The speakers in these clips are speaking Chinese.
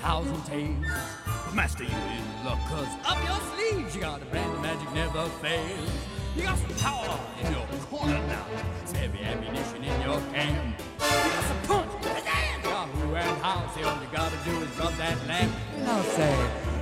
thousand tales. But master, you in luck, cause up your sleeves you got a brand of magic never fails. You got some power in your corner now, it's heavy ammunition in your hand. You got some punch, pizzazz, got who and how, say all you gotta do is rub that lamp, and I'll say.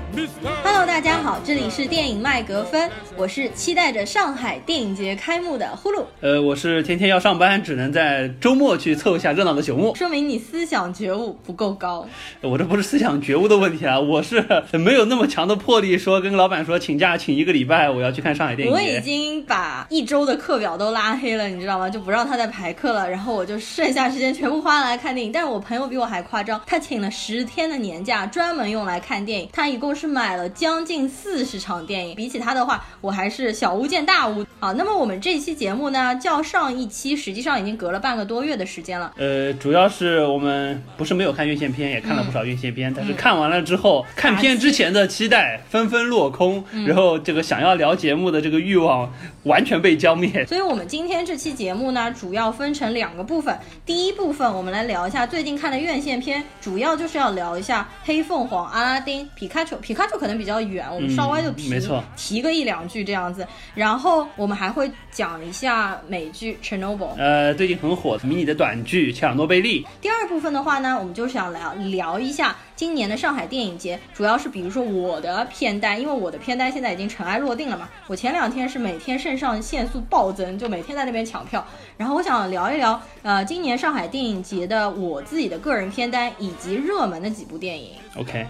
Hello，大家好，这里是电影麦格芬，我是期待着上海电影节开幕的呼噜。呃，我是天天要上班，只能在周末去凑一下热闹的朽木。说明你思想觉悟不够高。我这不是思想觉悟的问题啊，我是 没有那么强的魄力，说跟老板说请假请一个礼拜，我要去看上海电影我已。经把一周的课表都拉黑了，你知道吗？就不让他再排课了，然后我就剩下时间全部花来看电影。但是我朋友比我还夸张，他请了十天的年假，专门用来看电影。他一共是买了将近四十场电影，比起他的话，我还是小巫见大巫啊。那么我们这期节目呢，较上一期实际上已经隔了半个多月的时间了。呃，主要是我们不是没有看院线片，也看了不少院线嗯片，但是看完了之后，看片之前的期待纷纷落空，嗯然后这个想要聊节目的这个欲望完全被浇灭。所以，我们今天这期节目呢，主要分成两个部分。第一部分，我们来聊一下最近看的院线片，主要就是要聊一下《黑凤凰》《阿拉丁》《皮卡丘》。皮卡丘可能比较远，我们稍微就提、提个一两句这样子。然后我们还会讲一下美剧《Chernobyl》。呃，最近很火的迷你的短剧《切尔诺贝利》，第二部分的话呢，我们就想聊聊一下今年的上海电影节，主要是比如说我的片单，因为我的片单现在已经尘埃落定了嘛。我前两天是每天肾上腺素暴增，就每天在那边抢票。然后我想聊一聊，呃，今年上海电影节的我自己的个人片单以及热门的几部电影。OK，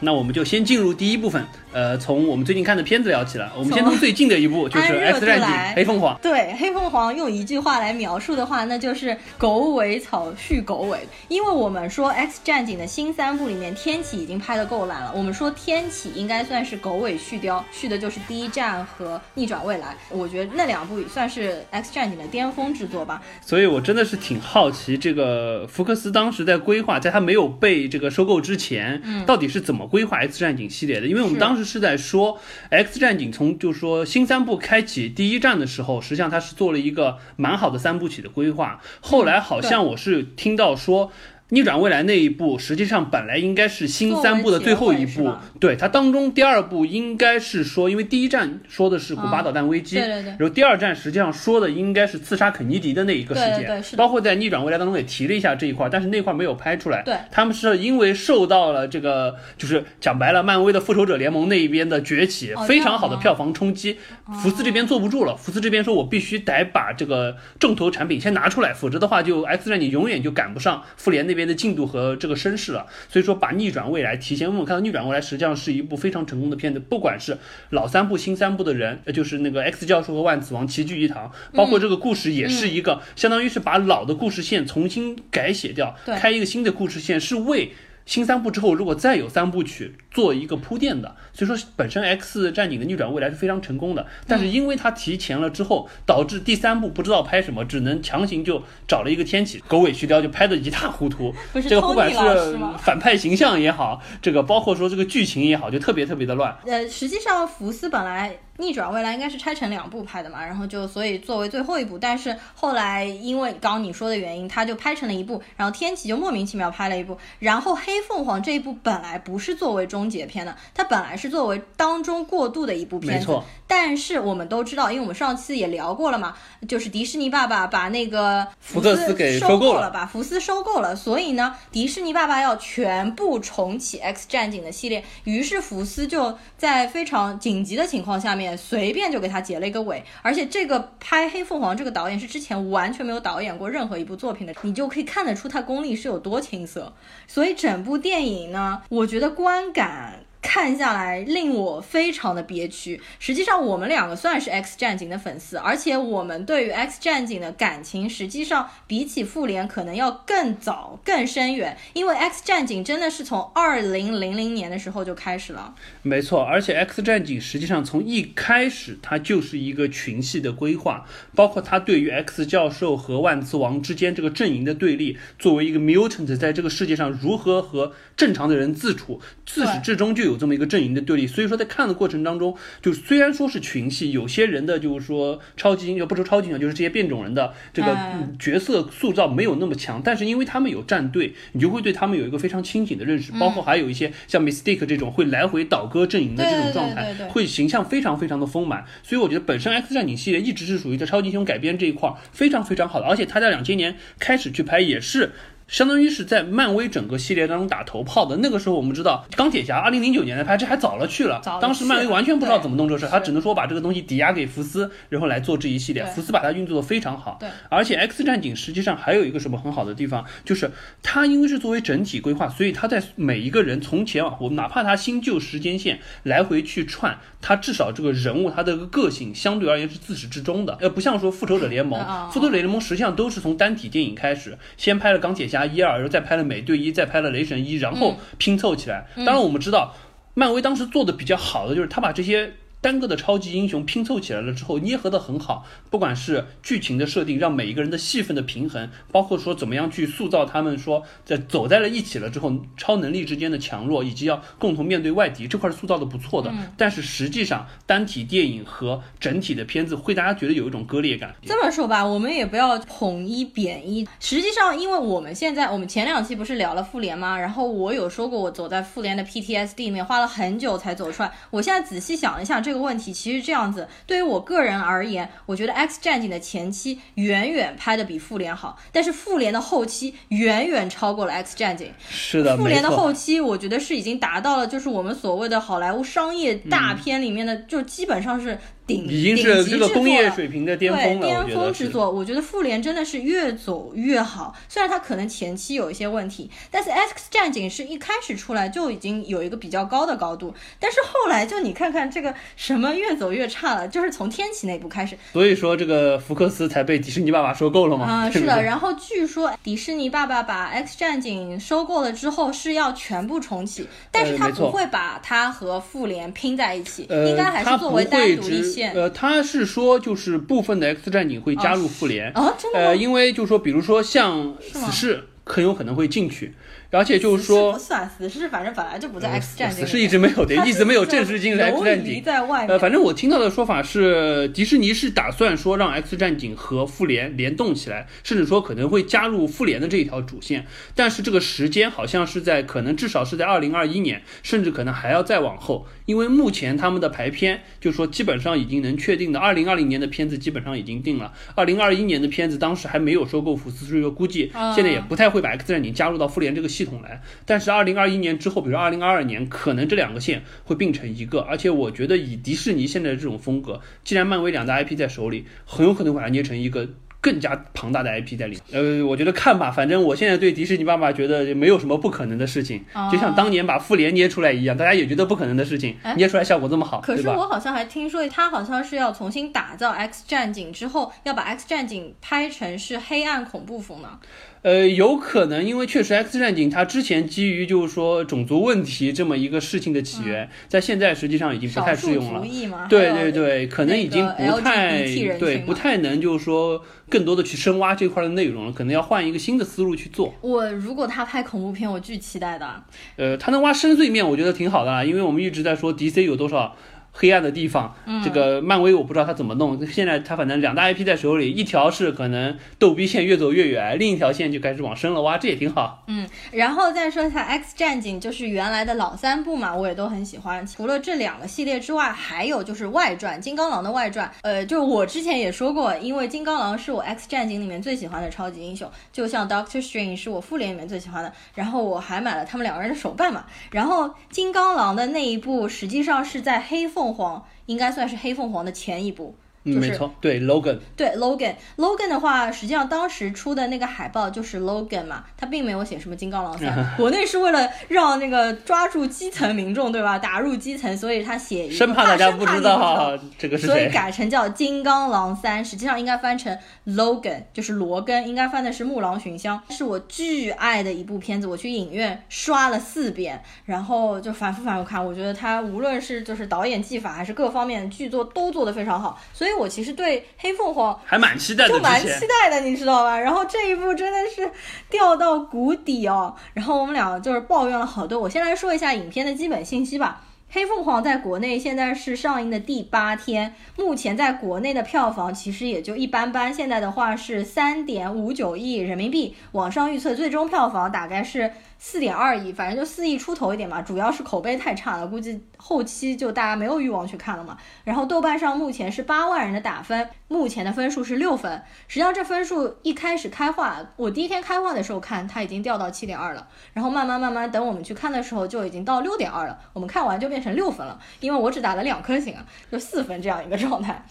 那我们就先进入第一部分，呃，从我们最近看的片子聊起了。我们先从从最近的一部，就是《X 战警》黑凤凰。对黑凤凰用一句话来描述的话，那就是狗尾草续狗尾。因为我们说《X 战警》的新三部里面，天启已经拍得够烂了。我们说天启应该算是狗尾续貂，续的就是第一站和逆转未来。我觉得那两部也算是《X 战警》的巅峰之作吧。所以我真的是挺好奇，这个福克斯当时在规划，在他没有被这个收购之前，到底是怎么规划 X 战警系列的？因为我们当时是在说 X 战警从就是说新三部开启第一站的时候，实际上它是做了一个蛮好的三部曲的规划。后来好像我是听到说。逆转未来那一部，实际上本来应该是新三部的最后一部。对它当中第二部应该是说，因为第一站说的是古巴导弹危机，对对对。然后第二站实际上说的应该是刺杀肯尼迪的那一个事件，对对对是包括在逆转未来当中也提了一下这一块，但是那块没有拍出来。对。他们是因为受到了这个，就是讲白了，漫威的复仇者联盟那一边的崛起，哦非常好的票房冲击，福斯这边坐不住了。福斯这边说，我必须得把这个重头产品先拿出来，否则的话，就 X 战警永远就赶不上复联那边的进度和这个声势了。所以说，把逆转未来提前。我们看到逆转未来实际上是一部非常成功的片子，不管是老三部、新三部的人，呃就是那个 X 教授和万磁王齐聚一堂，包括这个故事也是一个，相当于是把老的故事线重新改写掉，开一个新的故事线，是为。新三部之后，如果再有三部曲做一个铺垫的，所以说本身 X 战警的逆转未来是非常成功的，但是因为它提前了之后，导致第三部不知道拍什么，只能强行就找了一个天启狗尾续貂，就拍得一塌糊涂。这个不管是反派形象也好，这个包括说这个剧情也好，就特别特别的乱。呃，实际上福斯本来逆转未来应该是拆成两部拍的嘛，然后就所以作为最后一部，但是后来因为刚刚你说的原因，他就拍成了一部，然后天启就莫名其妙拍了一部，然后黑凤凰这一部本来不是作为终结篇的，它本来是作为当中过渡的一部片子。没错，但是我们都知道，因为我们上次也聊过了嘛，就是迪士尼爸爸把那个福克斯给收收购了了，把福斯收购了，所以呢，迪士尼爸爸要全部重启 X 战警的系列，于是福斯就在非常紧急的情况下面，随便就给他结了一个尾。而且这个拍黑凤凰这个导演是之前完全没有导演过任何一部作品的，你就可以看得出他功力是有多青涩。所以整部电影呢，我觉得观感。看下来令我非常的憋屈。实际上，我们两个算是 X 战警的粉丝，而且我们对于 X 战警的感情，实际上比起复联可能要更早、更深远。因为 X 战警真的是从二零零零年的时候就开始了。没错，而且 X 战警实际上从一开始它就是一个群系的规划，包括它对于 X 教授和万磁王之间这个阵营的对立，作为一个 mutant 在这个世界上如何和正常的人自处，自始至终就有这么一个阵营的对立，所以说在看的过程当中，就虽然说是群戏，有些人的就是说超级英雄，不说超级英雄，就是这些变种人的这个嗯角色塑造没有那么强，但是因为他们有战队，你就会对他们有一个非常清醒的认识，包括还有一些像 Mystique 这种会来回倒戈阵营的这种状态会形象非常非常的丰满，所以我觉得本身 X 战警系列一直是属于在超级英雄改编这一块儿非常非常好的，而且他在两千年开始去拍也是。相当于是在漫威整个系列当中打头炮的。那个时候我们知道钢铁侠二零零九年来拍，这还早了去了当时漫威完全不知道怎么弄这事，他只能说把这个东西抵押给福斯，然后来做这一系列。福斯把它运作的非常好。对，而且 X 战警实际上还有一个什么很好的地方，就是它因为是作为整体规划，所以它在每一个人从前往后，哪怕他新旧时间线来回去串，他至少这个人物他的个性相对而言是自始至终的，呃，不像说复仇者联盟复仇者联盟实际上都是从单体电影开始，先拍了钢铁侠一二，然后再拍了美队一，再拍了雷神一，然后拼凑起来。当然我们知道，漫威当时做的比较好的就是他把这些。单个的超级英雄拼凑起来了之后，捏合的很好，不管是剧情的设定，让每一个人的戏份的平衡，包括说怎么样去塑造他们说在走在了一起了之后，超能力之间的强弱，以及要共同面对外敌这块塑造的不错的。但是实际上单体电影和整体的片子会大家觉得有一种割裂感。这么说吧，我们也不要捧一贬一。实际上，因为我们现在我们前两期不是聊了复联吗？然后我有说过，我走在复联的 PTSD 里面，花了很久才走出来。我现在仔细想了一下这个问题，其实这样子，对于我个人而言，我觉得 X 战警的前期远远拍的比复联好，但是复联的后期远远超过了 X 战警。是的，复联的后期，我觉得是已经达到了，就是我们所谓的好莱坞商业大片里面的，就基本上是顶已经是这个工业水平的巅对峰了，巅。峰之作，我觉得复联真的是越走越好。虽然它可能前期有一些问题，但是 X 战警是一开始出来就已经有一个比较高的高度，但是后来就你看看这个什么越走越差了，就是从天启那部开始所以说这个福克斯才被迪士尼爸爸收购了嘛？啊、是的。然后据说迪士尼爸爸把 X 战警收购了之后是要全部重启，但是他不会把它和复联拼在一起，呃，应该还是作为单会独一只线。呃，他是说就是部分的 X 战警会加入复联，哦，真的？呃，因为就是说，比如说像死侍很有可能会进去，而且就是说不，算死侍，反正本来就不在呃 X 战警。死侍一直没有的，一直没有正式进入 X 战警。在外面。呃，反正我听到的说法是，迪士尼是打算说让 X 战警和复联联动起来，甚至说可能会加入复联的这一条主线，但是这个时间好像是在可能至少是在二零二一年，甚至可能还要再往后，因为目前他们的排片就说基本上已经能确定的，二零二零年的片子基本上已经定了，二零二一年的片子当时还没有收购福斯，所以说估计啊现在也不太会把 X 战警加入到复联这个系统来。但是二零二一年之后，比如二零二二年，可能这两个线会并成一个。而且我觉得以迪士尼现在的这种风格，既然漫威两大 IP 在手里，很有可能把它捏成一个。更加庞大的 IP 在里面，呃，我觉得看吧，反正我现在对迪士尼爸爸觉得没有什么不可能的事情，哦就像当年把复联捏出来一样，大家也觉得不可能的事情，哎捏出来效果这么好，可是？我好像还听说，他好像是要重新打造 X 战警之后，要把 X 战警拍成是黑暗恐怖风呢。呃，有可能，因为确实《X 战警》它之前基于就是说种族问题这么一个事情的起源，在现在实际上已经不太适用了。对对对，可能已经不太对，不太能就是说更多的去深挖这块的内容了，可能要换一个新的思路去做。我如果他拍恐怖片，我巨期待的。呃，他能挖深邃面，我觉得挺好的啦，因为我们一直在说 DC 有多少。黑暗的地方，嗯这个漫威我不知道他怎么弄。现在他反正两大 IP 在手里，一条是可能逗逼线越走越远，另一条线就开始往深了挖，这也挺好。嗯，然后再说一下 X 战警，就是原来的老三部嘛，我也都很喜欢。除了这两个系列之外，还有就是外传，金刚狼的外传。呃，就我之前也说过，因为金刚狼是我 X 战警里面最喜欢的超级英雄，就像 Doctor Strange 是我复联里面最喜欢的。然后我还买了他们两个人的手办嘛。然后金刚狼的那一部实际上是在黑凤凤凰，应该算是黑凤凰的前一部。嗯，就是没错，对 Logan，对 Logan，Logan 的话，实际上当时出的那个海报就是 Logan 嘛，他并没有写什么金刚狼三，国内是为了让那个抓住基层民众，对吧？打入基层，所以他写一个生怕大家不知道这个是所以。改成叫金刚狼三，实际上应该翻成 Logan，就是罗根，应该翻的是木狼寻香，是我巨爱的一部片子，我去影院刷了四遍，然后就反复反复看，我觉得他无论是就是导演技法还是各方面剧作都做得非常好，所以我其实对黑凤凰还蛮期待的，就蛮期。待的，你知道吧？然后这一部真的是掉到谷底哦。然后我们俩就是抱怨了好多。我先来说一下影片的基本信息吧。黑凤凰在国内现在是上映的第八天，目前在国内的票房其实也就一般般。现在的话是三点五九亿人民币，网上预测最终票房大概是。四点二亿，反正就四亿出头一点嘛，主要是口碑太差了，估计后期就大家没有欲望去看了嘛。然后豆瓣上目前是八万人的打分，目前的分数是六分。实际上这分数一开始开画，我第一天开画的时候看，它已经掉到七点二了，然后慢慢慢慢等我们去看的时候就已经到六点二了，我们看完就变成六分了，因为我只打了两颗星啊，就四分这样一个状态。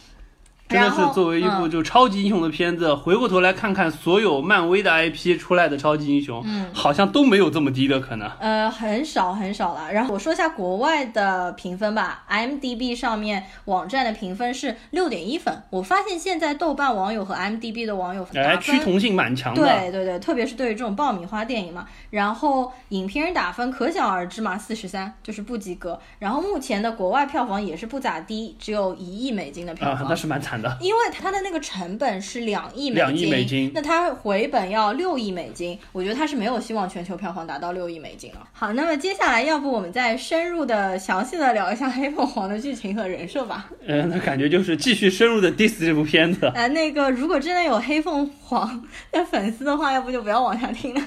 真的是作为一部就超级英雄的片子，回过头来看看所有漫威的 IP 出来的超级英雄，嗯，好像都没有这么低的可能。呃，很少很少了。然后我说一下国外的评分吧，IMDB 上面网站的评分是六点一分。我发现现在豆瓣网友和 IMDB 的网友哎趋同性蛮强的。对对对，特别是对于这种爆米花电影嘛。然后影评人打分可想而知嘛，四十三就是不及格。然后目前的国外票房也是不咋地，只有一亿美金的票房，那是蛮惨。因为它的那个成本是两亿美金，美金，那它回本要六亿美金，我觉得它是没有希望全球票房达到六亿美金了。好，那么接下来要不我们再深入的、详细的聊一下黑凤凰的剧情和人设吧？嗯，那感觉就是继续深入的 diss 这部片子。呃，那个如果真的有黑凤凰的粉丝的话，要不就不要往下听了，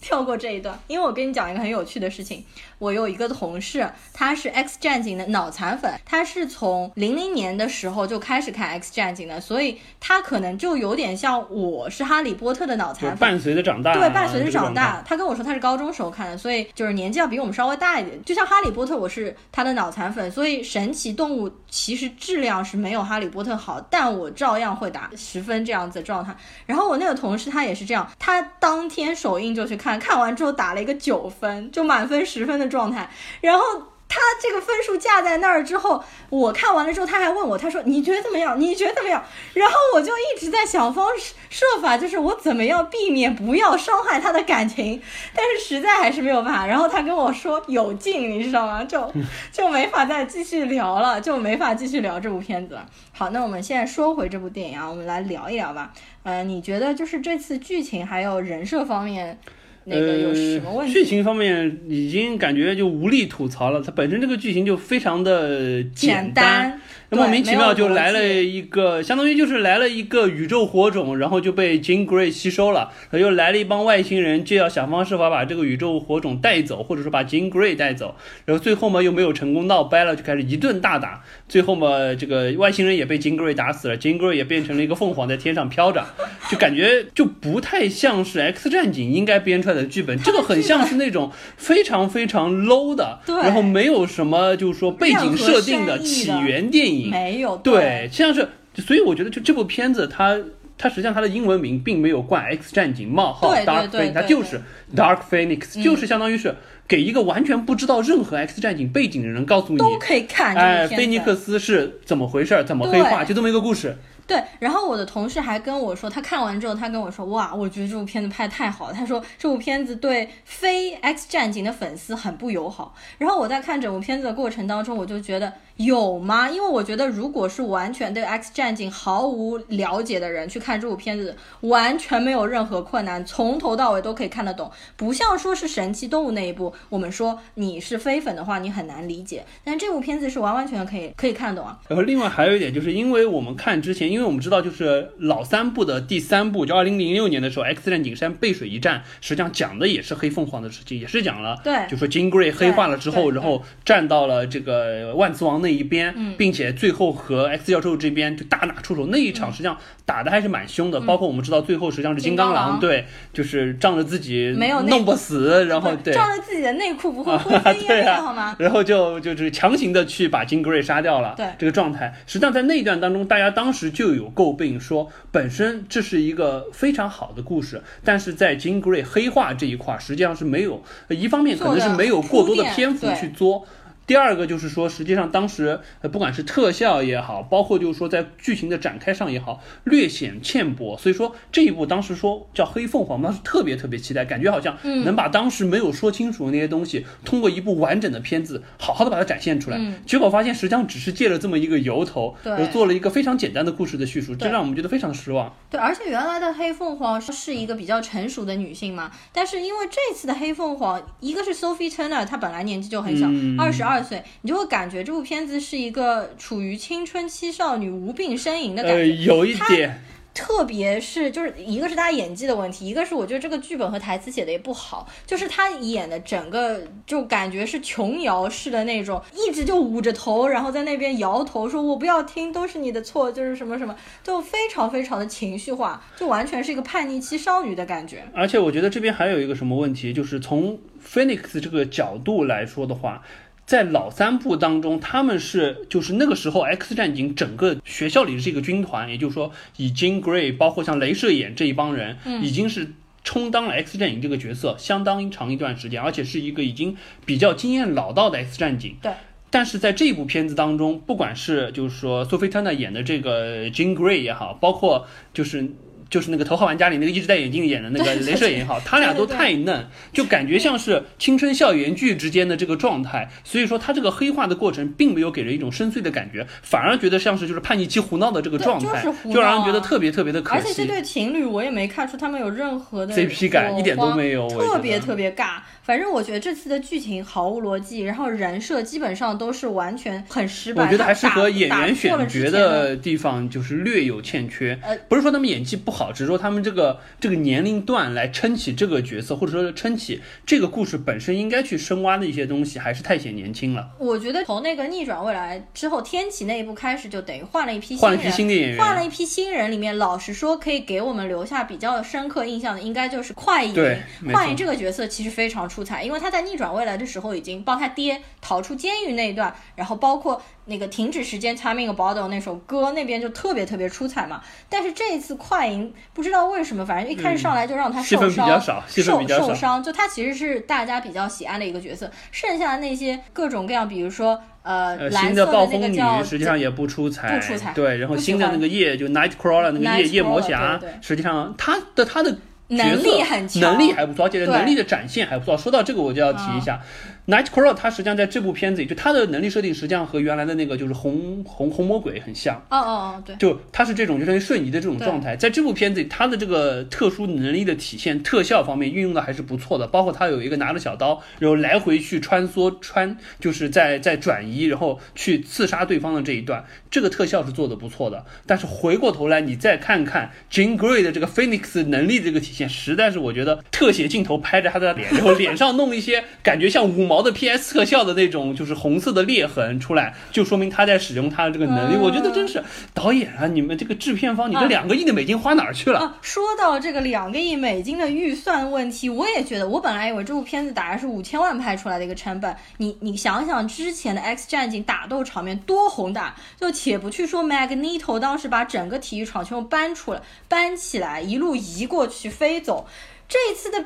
跳过这一段，因为我跟你讲一个很有趣的事情。我有一个同事，他是 X 战警的脑残粉，他是从零零年的时候就开始看 X 战警的，所以他可能就有点像我是哈利波特的脑残粉，伴随着长大，对，伴随着长大。他跟我说他是高中时候看的，所以就是年纪要比我们稍微大一点。就像哈利波特，我是他的脑残粉，所以神奇动物其实质量是没有哈利波特好，但我照样会打十分这样子的状态。然后我那个同事他也是这样，他当天首映就去看，看完之后打了一个九分，就满分十分的。状态，然后他这个分数架在那儿之后，我看完了之后，他还问我，他说你觉得怎么样？你觉得怎么样？然后我就一直在想方设法，就是我怎么样避免不要伤害他的感情，但是实在还是没有办法。然后他跟我说有劲，你知道吗？就 就没法再继续聊了，就没法继续聊这部片子。好，那我们现在说回这部电影啊，我们来聊一聊吧。呃，你觉得就是这次剧情还有人设方面？那个有什么问题？剧情方面已经感觉就无力吐槽了，它本身这个剧情就非常的简单。莫名其妙就来了一个，相当于就是来了一个宇宙火种，然后就被 Jean Grey 吸收了。又来了一帮外星人，就要想方设法把这个宇宙火种带走，或者说把 Jean Grey 带走。然后最后嘛又没有成功，闹掰了，就开始一顿大打。最后嘛这个外星人也被 Jean Grey 打死了，Jean Grey 也变成了一个凤凰在天上飘着，就感觉就不太像是 X 战警应该编出来的剧本。这个很像是那种非常非常 low 的，然后没有什么就是说背景设定的起源电影。没有对，像是，所以我觉得就这部片子，它它实际上它的英文名并没有冠 X 战警冒号 Dark Phoenix，它就是 Dark Phoenix，就是相当于是给一个完全不知道任何 X 战警背景的人告诉你都可以看，哎，菲尼克斯是怎么回事，怎么黑化，就这么一个故事。对，然后我的同事还跟我说，他看完之后，他跟我说，哇，我觉得这部片子拍的太好了。他说这部片子对非 X 战警的粉丝很不友好。然后我在看整部片子的过程当中，我就觉得有吗？因为我觉得如果是完全对 X 战警毫无了解的人去看这部片子，完全没有任何困难，从头到尾都可以看得懂。不像说是神奇动物那一部，我们说你是非粉的话，你很难理解。但这部片子是完完全全可以可以看得懂啊。然后另外还有一点，就是因为我们看之前，因为我们知道，就是老三部的第三部，就二零零六年的时候，《X 战警山背水一战》，实际上讲的也是黑凤凰的事情，也是讲了，对，就说金 Grey 黑化了之后，然后站到了这个万磁王那一边，并且最后和 X 教授这边就大打出手，那一场实际上打的还是蛮凶的。包括我们知道最后实际上是金刚狼，对，就是仗着自己没有弄不死，然后 对，仗着自己的内裤不会灰飞烟 灭，好吗？然后就就是强行的去把金 Grey 杀掉了，对，这个状态，实际上在那一段当中，大家当时就有诟病说。本身这是一个非常好的故事，但是在金 Grey 黑化这一块，实际上是没有，一方面可能是没有过多的篇幅去做。第二个就是说，实际上当时呃，不管是特效也好，包括就是说在剧情的展开上也好，略显欠薄。所以说这一部当时说叫《黑凤凰》，当时特别特别期待，感觉好像能把当时没有说清楚的那些东西，通过一部完整的片子，好好的把它展现出来。结果发现实际上只是借了这么一个由头，做了一个非常简单的故事的叙述，这让我们觉得非常的失望。对，而且原来的黑凤凰是一个比较成熟的女性嘛，但是因为这次的黑凤凰，一个是 Sophie Turner，她本来年纪就很小，二十二。万岁，你就会感觉这部片子是一个处于青春期少女无病呻吟的感觉。呃，有一点。特别是就是一个是他演技的问题，一个是我觉得这个剧本和台词写的也不好，就是他演的整个就感觉是琼瑶式的那种，一直就捂着头，然后在那边摇头说“我不要听，都是你的错”，就是什么什么，就非常非常的情绪化，就完全是一个叛逆期少女的感觉。而且我觉得这边还有一个什么问题，就是从 Phoenix 这个角度来说的话。在老三部当中，他们是就是那个时候 X 战警整个学校里是一个军团，也就是说以 Jean Grey 包括像镭射眼这一帮人，已经是充当了 X 战警这个角色相当长一段时间，而且是一个已经比较经验老道的 X 战警。对。但是在这部片子当中，不管是就是说苏菲特纳演的这个 Jean Grey 也好，包括就是。就是那个头号玩家里那个一直戴眼镜演的那个镭射眼也好，他俩都太嫩，就感觉像是青春校园剧之间的这个状态。所以说他这个黑化的过程并没有给人一种深邃的感觉，反而觉得像是就是叛逆期胡闹的这个状态，就让人觉得特别特别的可惜。而且这对情侣我也没看出他们有任何的 CP 感，一点都没有，特别特别尬。反正我觉得这次的剧情毫无逻辑，然后人设基本上都是完全很失败。我觉得还是和演员选角的地方就是略有欠缺。呃，不是说他们演技不好，只是说他们这个这个年龄段来撑起这个角色，或者说撑起这个故事本身应该去深挖的一些东西，还是太显年轻了。我觉得从那个逆转未来之后，天启那一部开始就等于换了一批换了一批新的演员，换了一批新人。里面老实说，可以给我们留下比较深刻印象的，应该就是快银。对，快银这个角色其实非常出彩，因为他在。逆转未来的时候，已经帮他爹逃出监狱那一段，然后包括那个停止时间 timing bottle 那首歌，那边就特别特别出彩嘛。但是这一次快银不知道为什么，反正一开始上来就让他受伤，受受伤，就他其实是大家比较喜爱的一个角色。剩下的那些各种各样，比如说呃，蓝色的那个叫实际上也不出彩，不出彩。对，然后新的那个夜就 Nightcrawler 那个夜夜魔侠，实际上他的他的。能力很强，能力还不错，而且能力的展现还不错。说到这个，我就要提一下。Nightcrawler 他实际上在这部片子里，就他的能力设定实际上和原来的那个就是红红红魔鬼很像。哦哦哦，对，就他是这种就等于瞬移的这种状态，在这部片子里，他的这个特殊能力的体现，特效方面运用的还是不错的。包括他有一个拿着小刀，然后来回去穿梭穿，就是在在转移，然后去刺杀对方的这一段，这个特效是做的不错的。但是回过头来，你再看看 Jean Grey 的这个 Phoenix 能力这个体现，实在是我觉得特写镜头拍着他的脸，然后脸上弄一些感觉像五毛。毛的 PS 特效的那种，就是红色的裂痕出来，就说明他在使用他的这个能力。我觉得真是导演啊，你们这个制片方，你这两个亿的美金花哪儿去了？说到这个两个亿美金的预算问题，我也觉得，我本来以为这部片子大概是五千万拍出来的一个成本。你你想想之前的 X 战警打斗场面多宏大，就且不去说 Magneto 当时把整个体育场全部搬出来、搬起来，一路移过去飞走，这一次的。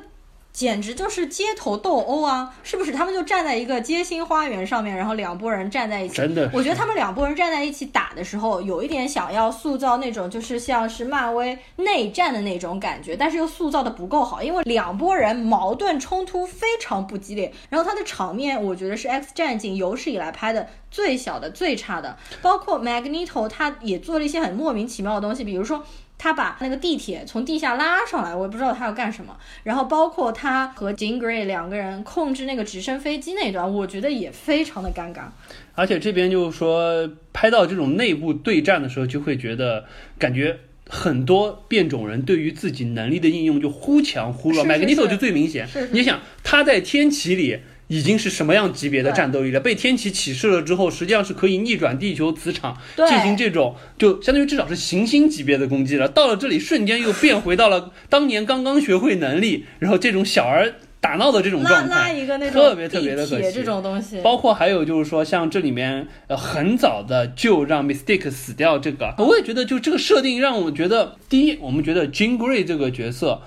简直就是街头斗殴啊！是不是？他们就站在一个街心花园上面，然后两拨人站在一起。真的，我觉得他们两拨人站在一起打的时候，有一点想要塑造那种就是像是漫威内战的那种感觉，但是又塑造的不够好，因为两拨人矛盾冲突非常不激烈。然后他的场面，我觉得是 X 战警有史以来拍的最小的、最差的。包括 Magneto，他也做了一些很莫名其妙的东西，比如说。他把那个地铁从地下拉上来，我也不知道他要干什么。然后包括他和 Jean Grey 两个人控制那个直升飞机那段，我觉得也非常的尴尬。而且这边就是说，拍到这种内部对战的时候，就会觉得感觉很多变种人对于自己能力的应用就忽强忽弱。Magneto 就最明显。你想他在天启里。已经是什么样级别的战斗力了？被天启启示了之后，实际上是可以逆转地球磁场，进行这种就相当于至少是行星级别的攻击了。到了这里，瞬间又变回到了当年刚刚学会能力，然后这种小儿打闹的这种状态，特别特别的可惜。这种东西，包括还有就是说，像这里面呃很早的就让 Mistake 死掉这个，我也觉得就这个设定让我觉得，第一，我们觉得 Jean Grey 这个角色。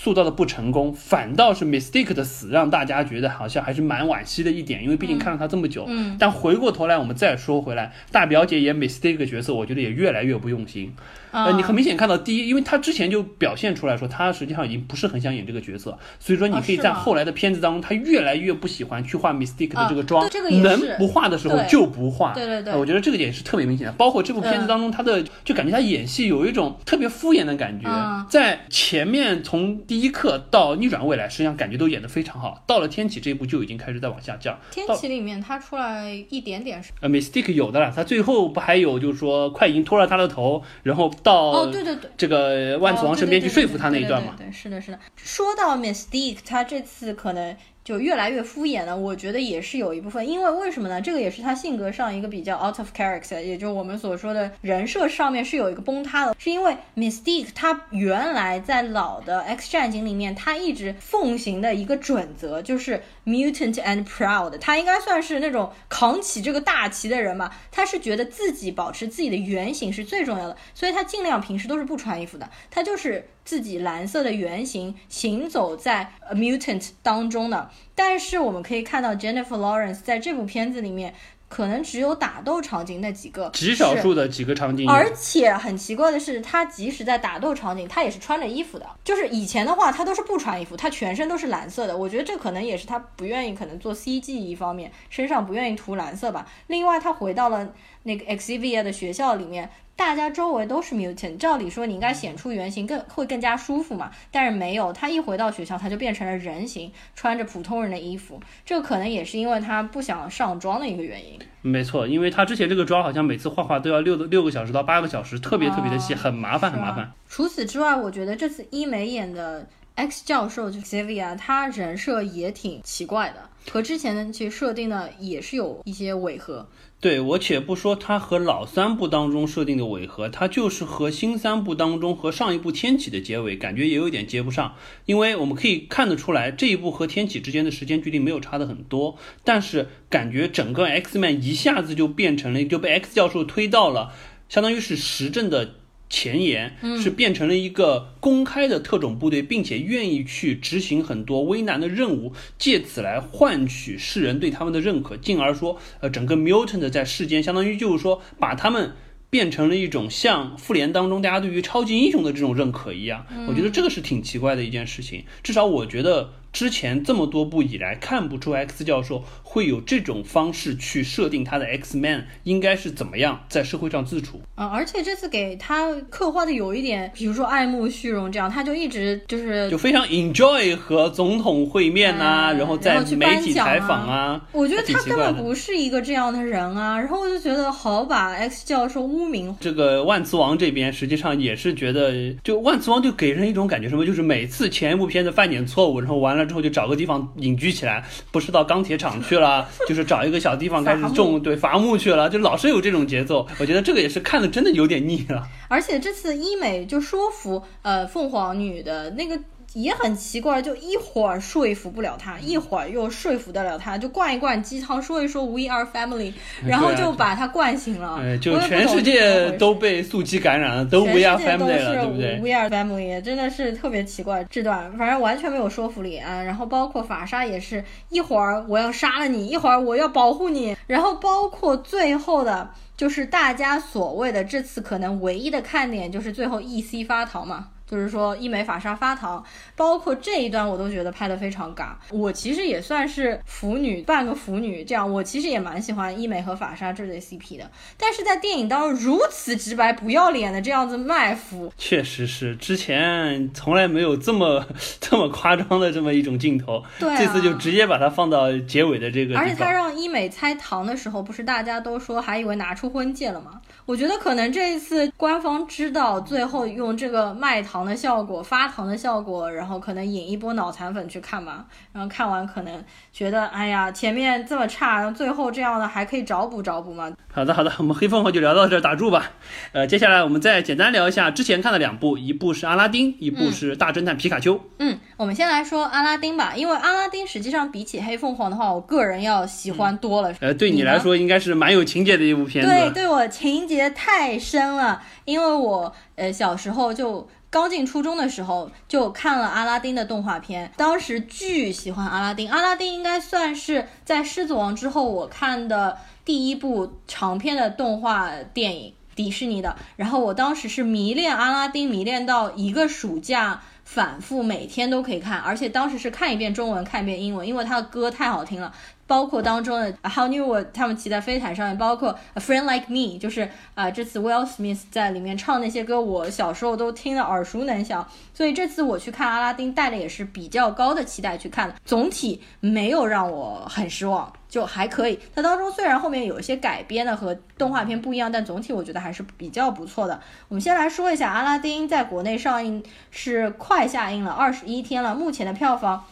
塑造的不成功，反倒是 Mistake 的死让大家觉得好像还是蛮惋惜的一点，因为毕竟看了他这么久。嗯。但回过头来，我们再说回来，大表姐演 Mistake 角色，我觉得也越来越不用心。呃，你很明显看到第一，因为他之前就表现出来说，他实际上已经不是很想演这个角色，所以说你可以在后来的片子当中，他越来越不喜欢去画 Mystique 的这个妆，能不画的时候就不画。对对对，我觉得这个点是特别明显的。包括这部片子当中，他的就感觉他演戏有一种特别敷衍的感觉，在前面从第一课到逆转未来，实际上感觉都演得非常好。到了天启这一部就已经开始在往下降。天启里面他出来一点点是呃，Mystique 有的了，他最后不还有就是说快银拖了他的头，然后到哦对对对，这个万磁王身边去说服他那一段嘛。对，是的，是的。说到 Mystique，他这次可能。就越来越敷衍了，我觉得也是有一部分，因为为什么呢？这个也是他性格上一个比较 out of character，也就我们所说的人设上面是有一个崩塌的，是因为 Mystique 他原来在老的 X 战警里面，他一直奉行的一个准则就是 mutant and proud，他应该算是那种扛起这个大旗的人吧，他是觉得自己保持自己的原型是最重要的，所以他尽量平时都是不穿衣服的，他就是。自己蓝色的原型行走在 mutant 当中的，但是我们可以看到 Jennifer Lawrence 在这部片子里面，可能只有打斗场景那几个，极少数的几个场景。而且很奇怪的是，他即使在打斗场景，他也是穿着衣服的。就是以前的话，他都是不穿衣服，他全身都是蓝色的。我觉得这可能也是他不愿意，可能做 CG 一方面，身上不愿意涂蓝色吧。另外，他回到了那个 Xavier 的学校里面。大家周围都是 mutant，照理说你应该显出原形更会更加舒服嘛，但是没有，他一回到学校他就变成了人形，穿着普通人的衣服，这个可能也是因为他不想上妆的一个原因。没错，因为他之前这个妆好像每次画画都要六六个小时到八个小时，特别特别的细，很麻烦很麻烦。除此之外，我觉得这次伊美演的 X 教授就 Xavier，他人设也挺奇怪的，和之前的其实设定呢也是有一些违和。对我且不说它和老三部当中设定的违和，它就是和新三部当中和上一部天启的结尾感觉也有点接不上，因为我们可以看得出来这一部和天启之间的时间距离没有差的很多，但是感觉整个 X Man 一下子就变成了就被 X 教授推到了相当于是时政的。前沿是变成了一个公开的特种部队，并且愿意去执行很多危难的任务，借此来换取世人对他们的认可，进而说，呃，整个 mutant 在世间相当于就是说把他们。变成了一种像复联当中大家对于超级英雄的这种认可一样，我觉得这个是挺奇怪的一件事情。至少我觉得之前这么多部以来，看不出 X 教授会有这种方式去设定他的 X Man 应该是怎么样在社会上自处。啊，而且这次给他刻画的有一点，比如说爱慕虚荣这样，他就一直就是就非常 enjoy 和总统会面呐，然后在媒体采访啊。我觉得他根本不是一个这样的人啊，然后我就觉得好把 X 教授。污名这个万磁王这边实际上也是觉得，就万磁王就给人一种感觉，什么就是每次前一部片子犯点错误，然后完了之后就找个地方隐居起来，不是到钢铁厂去了，就是找一个小地方开始种对伐木去了，就老是有这种节奏。我觉得这个也是看的真的有点腻了。而且这次医美就说服呃凤凰女的那个。也很奇怪，就一会儿说服不了他，一会儿又说服得了他，就灌一灌鸡汤，说一说 We are family，然后就把他灌醒了。哎，就全世界都被素鸡感染了，都 We are family 了，对不对？We are family 真的是特别奇怪，这段反正完全没有说服力啊。然后包括法莎也是一会儿我要杀了你，一会儿我要保护你，然后包括最后的，就是大家所谓的这次可能唯一的看点，就是最后 E C 发逃嘛。就是说，医美法沙发糖，包括这一段我都觉得拍的非常尬。我其实也算是腐女，半个腐女这样，我其实也蛮喜欢医美和法沙这对 CP 的。但是在电影当中如此直白、不要脸的这样子卖腐，确实是之前从来没有这么 这么夸张的这么一种镜头。对，这次就直接把它放到结尾的这个。而且他让医美猜糖的时候，不是大家都说还以为拿出婚戒了吗？我觉得可能这一次官方知道最后用这个卖糖的效果、发糖的效果，然后可能引一波脑残粉去看嘛。然后看完可能觉得，哎呀，前面这么差，然后最后这样的还可以找补找补嘛。好的好的，我们黑凤凰就聊到这儿，打住吧。呃，接下来我们再简单聊一下之前看的两部，一部是阿拉丁，一部是大侦探皮卡丘。嗯，我们先来说阿拉丁吧，因为阿拉丁实际上比起黑凤凰的话，我个人要喜欢多了。呃，对你来说应该是蛮有情节的一部片子。对，对我情节。太深了，因为我呃小时候就刚进初中的时候就看了阿拉丁的动画片，当时巨喜欢阿拉丁。阿拉丁应该算是在狮子王之后我看的第一部长篇的动画电影。迪士尼的。然后我当时是迷恋阿拉丁，迷恋到一个暑假。反复每天都可以看，而且当时是看一遍中文，看一遍英文，因为他的歌太好听了。包括当中的 How New 我他们骑在飞毯上面，包括 A Friend Like Me，就是啊，这次 Will Smith 在里面唱那些歌，我小时候都听得耳熟能详。所以这次我去看阿拉丁，带的也是比较高的期待去看的，总体没有让我很失望，就还可以。它当中虽然后面有一些改编的和动画片不一样，但总体我觉得还是比较不错的。我们先来说一下阿拉丁在国内上映是快下映了二十一天了，目前的票房。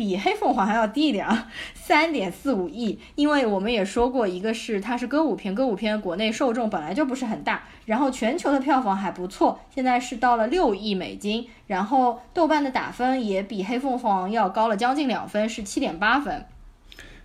比黑凤凰还要低一点啊，三点四五亿。因为我们也说过，一个是它是歌舞片，歌舞片国内受众本来就不是很大，然后全球的票房还不错，现在是到了六亿美金。然后豆瓣的打分也比黑凤凰要高了将近两分，是七点八分。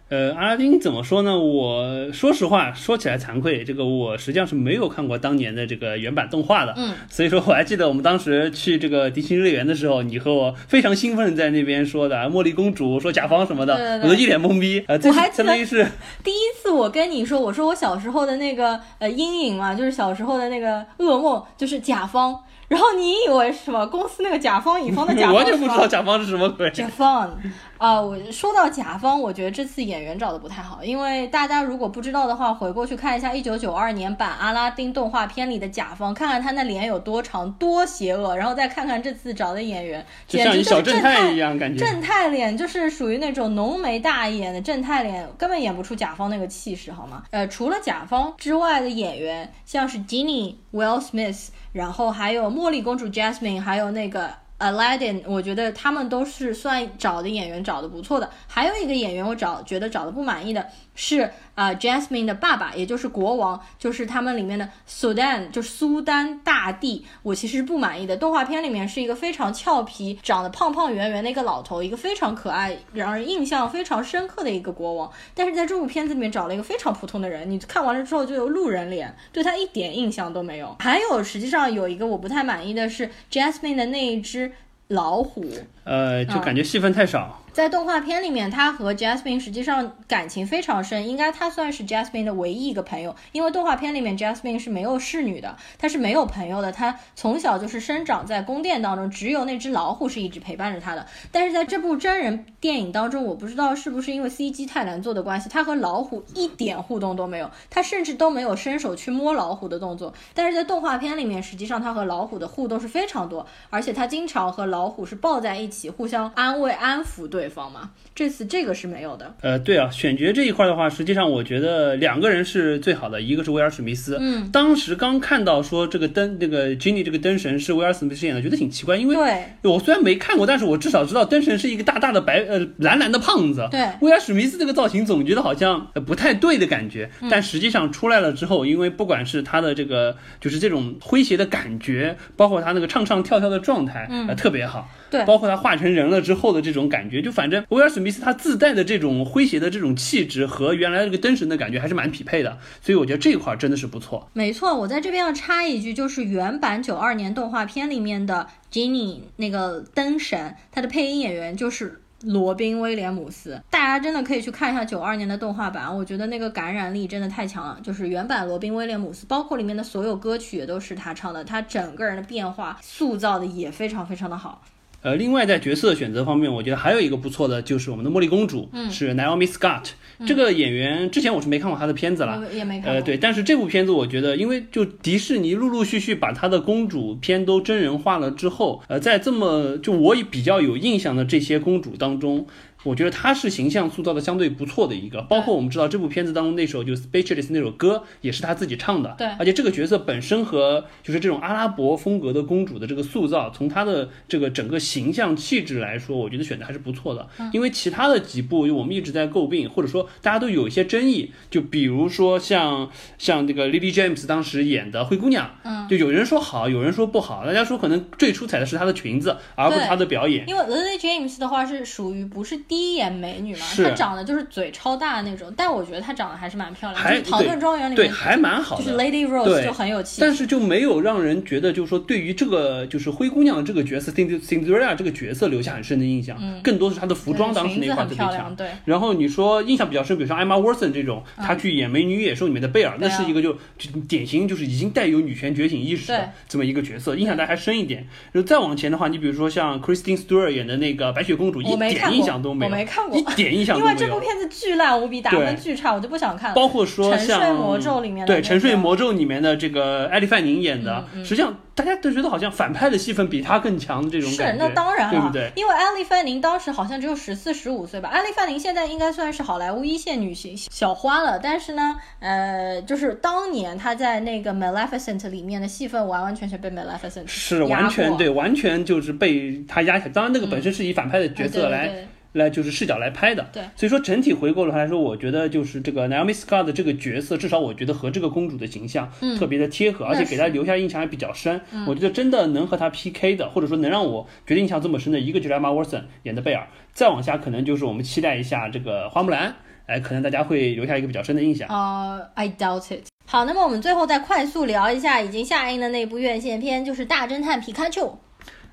呃，阿拉丁怎么说呢？我说实话，说起来惭愧，这个我实际上是没有看过当年的这个原版动画的。嗯，所以说我还记得我们当时去这个迪士尼乐园的时候，你和我非常兴奋在那边说的茉莉公主，说甲方什么的，我都一脸懵逼。呃，我还相当于是第一次我跟你说，我说我小时候的那个呃阴影嘛，就是小时候的那个噩梦，就是甲方。然后你以为是什么公司那个甲方乙方的甲方？完全不知道甲方是什么鬼。甲方啊，我说到甲方，我觉得这次演员找的不太好，因为大家如果不知道的话，回过去看一下一九九二年版阿拉丁动画片里的甲方，看看他那脸有多长多邪恶，然后再看看这次找的演员，简直小正太一样，感觉正太脸就是属于那种浓眉大眼的正太脸，根本演不出甲方那个气势，好吗？呃，除了甲方之外的演员，像是 Ginny Will Smith。然后还有茉莉公主 Jasmine，还有那个 Aladdin，我觉得他们都是算找的演员找的不错的。还有一个演员我找觉得找的不满意的是。啊，Jasmine 的爸爸，也就是国王，就是他们里面的 Sudan，就是苏丹大帝。我其实不满意的。动画片里面是一个非常俏皮、长得胖胖圆圆的一个老头，一个非常可爱、让人印象非常深刻的一个国王。但是在这部片子里面找了一个非常普通的人，你看完了之后就有路人脸，对他一点印象都没有。还有，实际上有一个我不太满意的是 Jasmine 的那一只老虎，呃，就感觉戏份太少。在动画片里面，他和 Jasmine 实际上感情非常深，应该他算是 Jasmine 的唯一一个朋友。因为动画片里面 Jasmine 是没有侍女的，她是没有朋友的，她从小就是生长在宫殿当中，只有那只老虎是一直陪伴着她的。但是在这部真人电影当中，我不知道是不是因为 CG 太难做的关系，他和老虎一点互动都没有，他甚至都没有伸手去摸老虎的动作。但是在动画片里面，实际上他和老虎的互动是非常多，而且他经常和老虎是抱在一起，互相安慰安抚对。对方嘛，这次这个是没有的。呃，对啊，选角这一块的话，实际上我觉得两个人是最好的，一个是威尔史密斯。嗯，当时刚看到说这个灯，那个 Jenny 这个灯神是威尔史密斯演的，觉得挺奇怪，因为对我虽然没看过，但是我至少知道灯神是一个大大的白呃蓝蓝的胖子。对，威尔史密斯这个造型总觉得好像不太对的感觉，但实际上出来了之后，因为不管是他的这个就是这种诙谐的感觉，包括他那个唱唱跳跳的状态，呃，特别好。对，包括他化成人了之后的这种感觉，就反正威尔史密斯他自带的这种诙谐的这种气质和原来这个灯神的感觉还是蛮匹配的，所以我觉得这一块真的是不错。没错，我在这边要插一句，就是原版九二年动画片里面的 Jenny 那个灯神，他的配音演员就是罗宾威廉姆斯，大家真的可以去看一下九二年的动画版，我觉得那个感染力真的太强了。就是原版罗宾威廉姆斯，包括里面的所有歌曲也都是他唱的，他整个人的变化塑造的也非常非常的好。呃，另外在角色选择方面，我觉得还有一个不错的，就是我们的茉莉公主，是 Naomi Scott 这个演员。之前我是没看过她的片子了，也没看。呃，对，但是这部片子我觉得，因为就迪士尼陆陆续续把她的公主片都真人化了之后，呃，在这么就我比较有印象的这些公主当中。我觉得他是形象塑造的相对不错的一个，包括我们知道这部片子当中那首就《Speechless》那首歌也是他自己唱的，对，而且这个角色本身和就是这种阿拉伯风格的公主的这个塑造，从她的这个整个形象气质来说，我觉得选的还是不错的。因为其他的几部我们一直在诟病，或者说大家都有一些争议，就比如说像像这个 Lily James 当时演的灰姑娘，嗯，就有人说好，有人说不好，大家说可能最出彩的是她的裙子，而不是她的表演。因为 Lily James 的话是属于不是。第一眼美女嘛，她长得就是嘴超大那种，但我觉得她长得还是蛮漂亮的，还就是《唐顿庄园》里面对，面还蛮好的。就是 Lady Rose 就很有气质。但是就没有让人觉得，就是说对于这个就是灰姑娘这个角色，Cind- Cinderella 这个角色留下很深的印象。更多是她的服装当时那块特别强。对。然后你说印象比较深，比如像 Emma Watson 这种，她去演《美女与野兽》里面的贝尔，那是一个就就典型就是已经带有女权觉醒意识的这么一个角色，印象大家还深一点。然后再往前的话，你比如说像 Kristen Stewart 演的那个白雪公主，一点印象都没有，我没看过一点印象都没有。因为这部片子巨烂无比，打分巨差，我就不想看了。包括说沉睡魔咒里面的对《沉睡魔咒》里面的这个艾莉范宁演的，嗯嗯实际上大家都觉得好像反派的戏份比他更强的这种是感觉，那当然了，对不对？因为艾利范宁当时好像只有十四、十五岁吧。艾利范宁现在应该算是好莱坞一线女星小花了，但是呢，呃，就是当年她在那个《Maleficent》里面的戏份完完全全被 Maleficent 是完全对，完全就是被她压下。当然，那个本身是以反派的角色来、对对来就是视角来拍的。对所以说整体回过头来说，我觉得就是这个 Naomi Scott 的这个角色，至少我觉得和这个公主的形象特别的贴合，而且给她留下印象还比较深。我觉得真的能和她 PK 的，或者说能让我觉得印象这么深的，一个就是 Emma Watson 演的贝尔，再往下可能就是我们期待一下这个花木兰。哎，可能大家会留下一个比较深的印象。呃、i doubt it。好，那么我们最后再快速聊一下已经下映的那部院线片，就是《大侦探皮卡丘》。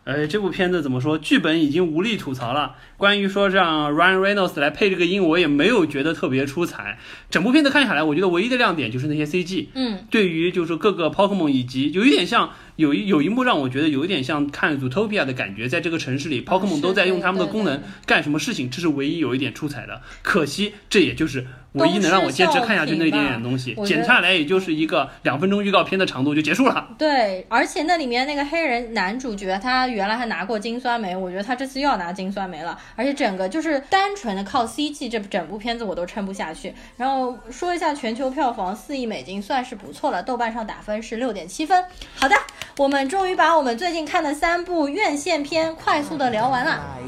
呃，这部片子怎么说？剧本已经无力吐槽了。关于说让 Ryan Reynolds 来配这个音，我也没有觉得特别出彩。整部片子看下来，我觉得唯一的亮点就是那些 CG。嗯，对于就是各个 Pokemon 以及有一点像有一有一幕让我觉得有一点像看 Zootopia 的感觉，在这个城市里，Pokemon 都在用他们的功能干什么事情，这是唯一有一点出彩的。可惜这也就是唯一能让我坚持看下去那一点点东西剪下来也就是一个两分钟预告片的长度就结束了。对，而且那里面那个黑人男主角，他原来还拿过金酸梅，我觉得他这次又要拿金酸梅了。而且整个就是单纯的靠 CG，这整部片子我都撑不下去。然后说一下全球票房四亿美金，算是不错了，豆瓣上打分是六点七分。好的，我们终于把我们最近看的三部院线片快速的聊完了。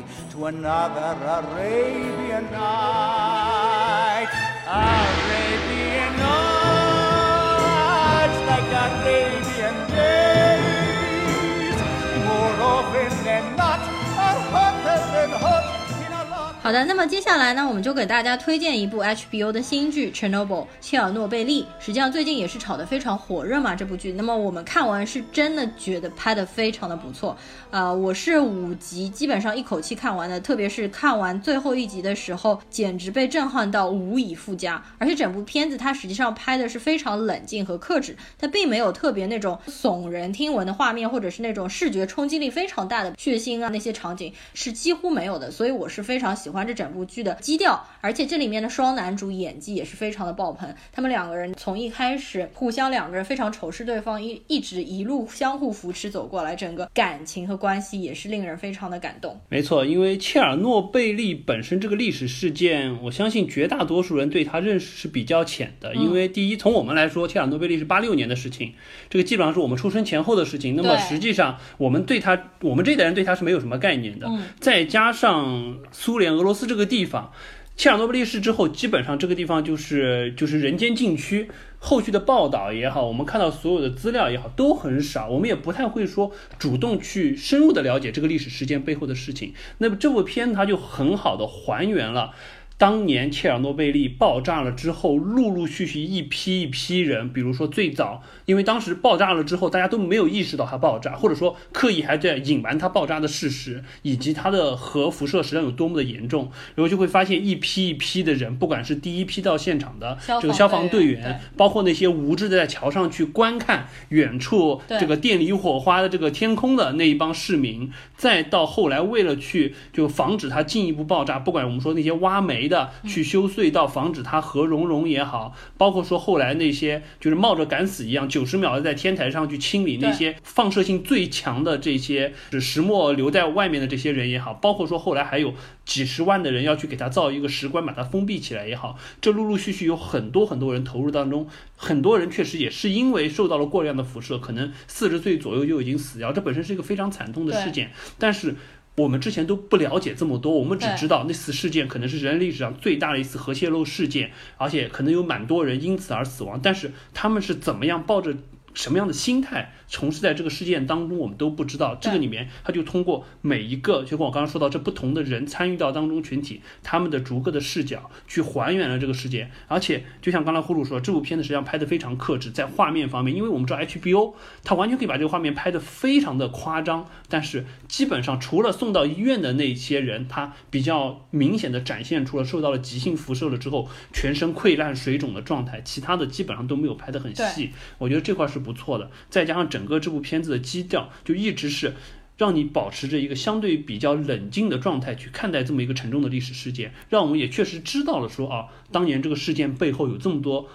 好的，那么接下来呢，我们就给大家推荐一部 HBO 的新剧《Chernobyl》切尔诺贝利。实际上最近也是炒得非常火热嘛，这部剧。那么我们看完是真的觉得拍得非常的不错。啊、我是五集基本上一口气看完的，特别是看完最后一集的时候，简直被震撼到无以复加。而且整部片子它实际上拍的是非常冷静和克制，它并没有特别那种耸人听闻的画面，或者是那种视觉冲击力非常大的血腥啊那些场景是几乎没有的。所以我是非常喜欢这整部剧的基调，而且这里面的双男主演技也是非常的爆棚。他们两个人从一开始互相两个人非常仇视对方，一一直一路相互扶持走过来，整个感情和关系也是令人非常的感动。没错，因为切尔诺贝利本身这个历史事件，我相信绝大多数人对它认识是比较浅的。因为第一，从我们来说，切尔诺贝利是八六年的事情，这个基本上是我们出生前后的事情。那么实际上，我们对他，我们这代人对他是没有什么概念的。嗯再加上苏联、俄罗斯这个地方。切尔诺贝利事之后，基本上这个地方就是就是人间禁区。后续的报道也好，我们看到所有的资料也好，都很少，我们也不太会说主动去深入的了解这个历史事件背后的事情。那么这部片它就很好的还原了。当年切尔诺贝利爆炸了之后，陆陆续续一批一批人，比如说最早，因为当时爆炸了之后，大家都没有意识到它爆炸，或者说刻意还在隐瞒它爆炸的事实，以及它的核辐射实际上有多么的严重，然后就会发现一批一批的人，不管是第一批到现场的这个消防队员，包括那些无知的在桥上去观看远处这个电离火花的这个天空的那一帮市民，再到后来为了去就防止它进一步爆炸，不管我们说那些挖煤的去修隧道，防止它核熔融也好，包括说后来那些就是冒着敢死一样，九十秒的在天台上去清理那些放射性最强的这些是石墨留在外面的这些人也好，包括说后来还有几十万的人要去给他造一个石棺，把它封闭起来也好，这陆陆续续有很多很多人投入当中，很多人确实也是因为受到了过量的辐射，可能四十岁左右就已经死掉，这本身是一个非常惨痛的事件，但是。我们之前都不了解这么多，我们只知道那次事件可能是人类历史上最大的一次核泄漏事件，而且可能有蛮多人因此而死亡。但是他们是怎么样抱着什么样的心态从事在这个事件当中，我们都不知道。这个里面，他就通过每一个，就跟我刚刚说到这不同的人参与到当中群体，他们的逐个的视角去还原了这个事件。而且，就像刚才呼噜说，这部片子实际上拍的非常克制，在画面方面，因为我们知道 HBO 它完全可以把这个画面拍的非常的夸张，但是基本上除了送到医院的那些人，他比较明显的展现出了受到了急性辐射了之后全身溃烂水肿的状态，其他的基本上都没有拍得很细。我觉得这块是不错的，再加上整个这部片子的基调就一直是让你保持着一个相对比较冷静的状态去看待这么一个沉重的历史事件，让我们也确实知道了说啊，当年这个事件背后有这么多。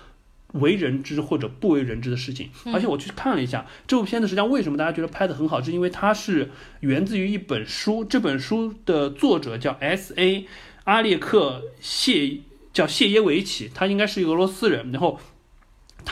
为人知或者不为人知的事情，而且我去看了一下这部片子，实际上为什么大家觉得拍得很好，是因为它是源自于一本书，这本书的作者叫 S.A. 阿列克谢，叫谢耶维奇，他应该是一个俄罗斯人，然后。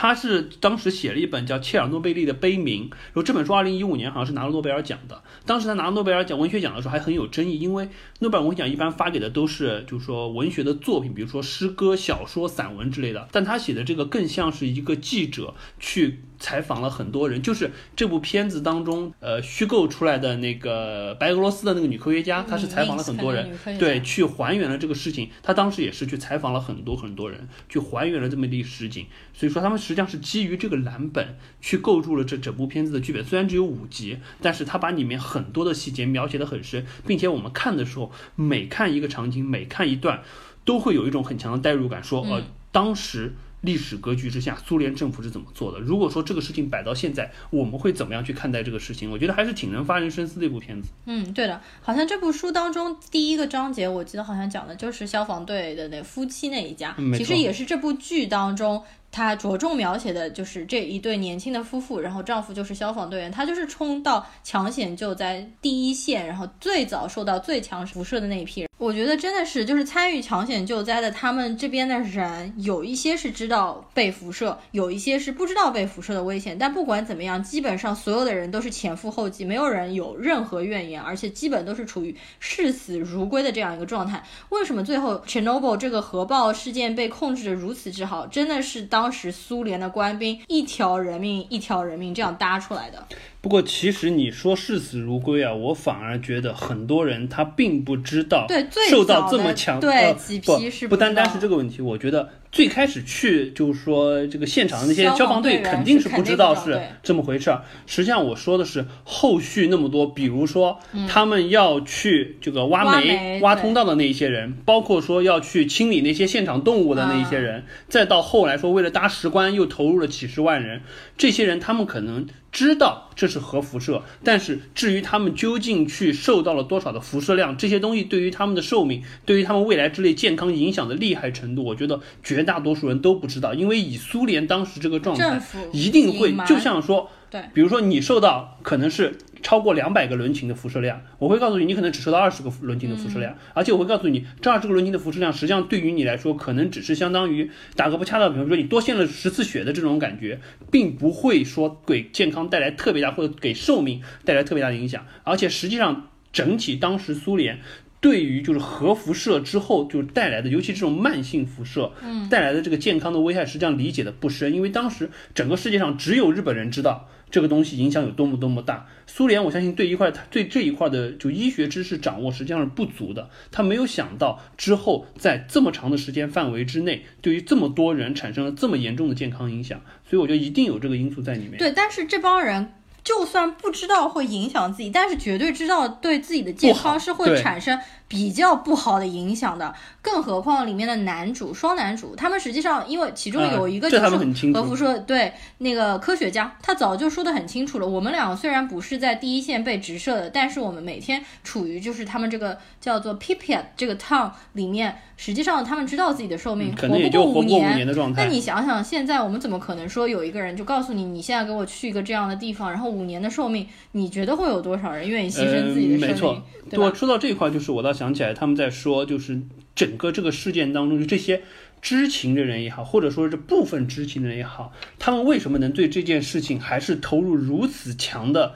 他是当时写了一本叫《切尔诺贝利的悲鸣》，然后这本书二零一五年好像是拿了诺贝尔奖的。当时他拿诺贝尔奖文学奖的时候还很有争议，因为诺贝尔文学奖一般发给的都是就是说文学的作品，比如说诗歌、小说、散文之类的。但他写的这个更像是一个记者去采访了很多人，就是这部片子当中呃虚构出来的那个白俄罗斯的那个女科学家，她是采访了很多人，对，去还原了这个事情。她当时也是去采访了很多很多人，去还原了这么一个实景。所以说他们实际上是基于这个蓝本去构筑了这整部片子的剧本，虽然只有五集，但是他把里面很多的细节描写的很深，并且我们看的时候，每看一个场景，每看一段，都会有一种很强的代入感，说呃当时。历史格局之下，苏联政府是怎么做的？如果说这个事情摆到现在，我们会怎么样去看待这个事情？我觉得还是挺能发人深思的一部片子。嗯，对的，好像这部书当中第一个章节，我记得好像讲的就是消防队的那夫妻那一家，其实也是这部剧当中。他着重描写的就是这一对年轻的夫妇，然后丈夫就是消防队员，他就是冲到抢险救灾第一线，然后最早受到最强辐射的那一批人。我觉得真的是，就是参与抢险救灾的他们这边的人，有一些是知道被辐射，有一些是不知道被辐射的危险。但不管怎么样，基本上所有的人都是前赴后继，没有人有任何怨言，而且基本都是处于视死如归的这样一个状态。为什么最后 Chernobyl 这个核爆事件被控制的如此之好？真的是当时苏联的官兵一条人命一条人命这样搭出来的。不过，其实你说视死如归啊，我反而觉得很多人他并不知道，对，受到这么强，对，几批是不单单是这个问题。我觉得最开始去就是说这个现场的那些消防队肯定是不知道是这么回事儿。实际上我说的是后续那么多，比如说他们要去这个挖煤、挖通道的那一些人，包括说要去清理那些现场动物的那一些人，再到后来说为了搭石棺又投入了几十万人，这些人他们可能。知道这是核辐射，但是至于他们究竟去受到了多少的辐射量，这些东西对于他们的寿命，对于他们未来之类健康影响的厉害程度，我觉得绝大多数人都不知道，因为以苏联当时这个状态，一定会就像说。对，比如说你受到可能是超过两百个伦琴的辐射量，我会告诉你，你可能只受到二十个伦琴的辐射量，而且我会告诉你，这二十个伦琴的辐射量，实际上对于你来说，可能只是相当于打个不恰当，比方说你多献了十次血的这种感觉，并不会说给健康带来特别大或者给寿命带来特别大的影响，而且实际上整体当时苏联。对于就是核辐射之后就带来的，尤其这种慢性辐射，嗯，带来的这个健康的危害，实际上理解的不深，因为当时整个世界上只有日本人知道这个东西影响有多么多么大。苏联，我相信对一块对这一块的就医学知识掌握实际上是不足的，他没有想到之后在这么长的时间范围之内，对于这么多人产生了这么严重的健康影响，所以我觉得一定有这个因素在里面。对，但是这帮人。就算不知道会影响自己，但是绝对知道对自己的健康是会产生比较不好的影响的。更何况里面的男主双男主，他们实际上因为其中有一个就是核辐射，对那个科学家，他早就说得很清楚了。我们两个虽然不是在第一线被直射的，但是我们每天处于就是他们这个叫做 p i p i a 这个 town 里面，实际上他们知道自己的寿命活不过五年。那你想想，现在我们怎么可能说有一个人就告诉你，你现在给我去一个这样的地方，然后。五年的寿命，你觉得会有多少人愿意牺牲自己的生命？没错，我说到这一块，就是我倒想起来，他们在说，就是整个这个事件当中，就这些知情的人也好，或者说是部分知情的人也好，他们为什么能对这件事情还是投入如此强的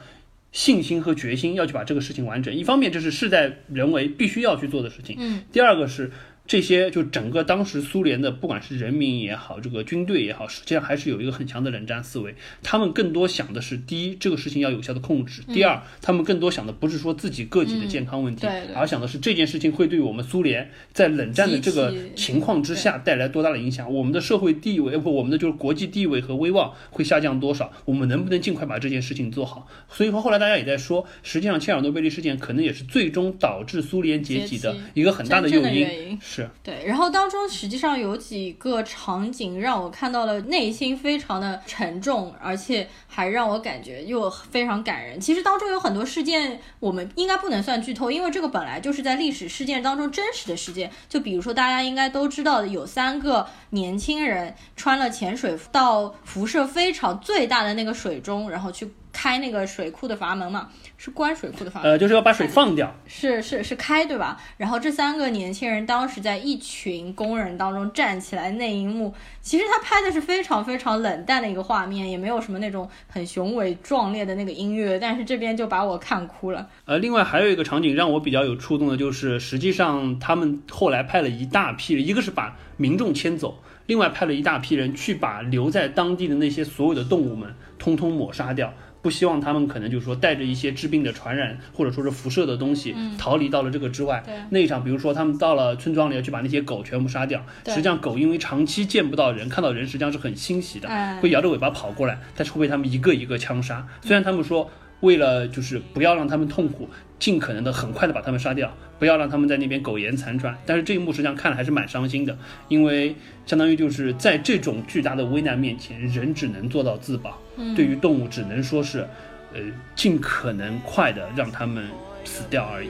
信心和决心，要去把这个事情完成？一方面，这是事在人为，必须要去做的事情。嗯。第二个是。这些就整个当时苏联的不管是人民也好，这个军队也好，实际上还是有一个很强的冷战思维。他们更多想的是，第一，这个事情要有效的控制；第二，他们更多想的不是说自己个体的健康问题，而想的是这件事情会对我们苏联在冷战的这个情况之下带来多大的影响，我们的社会地位不，我们的就是国际地位和威望会下降多少，我们能不能尽快把这件事情做好？所以说后来大家也在说，实际上切尔诺贝利事件可能也是最终导致苏联解体的一个很大的诱因。正的原因对，然后当中实际上有几个场景让我看到了内心非常的沉重，而且还让我感觉又非常感人。其实当中有很多事件，我们应该不能算剧透，因为这个本来就是在历史事件当中真实的事件。就比如说大家应该都知道的，有三个年轻人穿了潜水服到辐射非常最大的那个水中，然后去开那个水库的阀门嘛，是关水库的阀门。呃，就是要把水放掉。是是是开对吧？然后这三个年轻人当时在一群工人当中站起来那一幕，其实他拍的是非常非常冷淡的一个画面，也没有什么那种很雄伟壮烈的那个音乐，但是这边就把我看哭了。呃，另外还有一个场景让我比较有触动的，就是实际上他们后来派了一大批人，一个是把民众迁走，另外派了一大批人去把留在当地的那些所有的动物们通通抹杀掉。不希望他们可能就是说带着一些致病的传染或者说是辐射的东西逃离到了这个之外。对那一场，比如说他们到了村庄里要去把那些狗全部杀掉，实际上狗因为长期见不到人，看到人实际上是很欣喜的，哎会摇着尾巴跑过来，但是会被他们一个一个枪杀。虽然他们说为了就是不要让他们痛苦，尽可能的很快的把他们杀掉，不要让他们在那边苟延残喘。但是这一幕实际上看了还是蛮伤心的，因为相当于就是在这种巨大的危难面前，人只能做到自保，对于动物只能说是，呃，尽可能快的让他们死掉而已。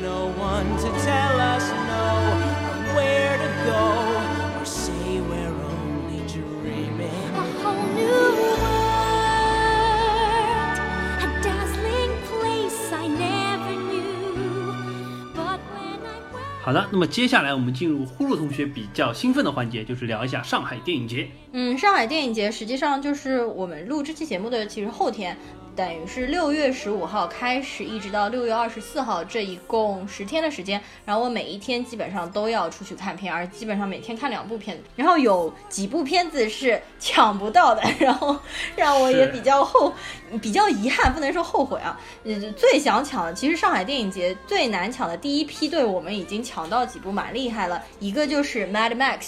No one to tell us no where to go 好的，那么接下来我们进入呼噜同学比较兴奋的环节，就是聊一下上海电影节。嗯，上海电影节实际上就是我们录这期节目的其实后天，等于是六月十五号开始，一直到六月二十四号，这一共十天的时间。然后我每一天基本上都要出去看片，而基本上每天看两部片子。然后有几部片子是抢不到的，然后让我也比较后比较遗憾，不能说后悔啊。嗯，最想抢的，其实上海电影节最难抢的第一批队，我们已经抢到几部蛮厉害了，一个就是《Mad Max》。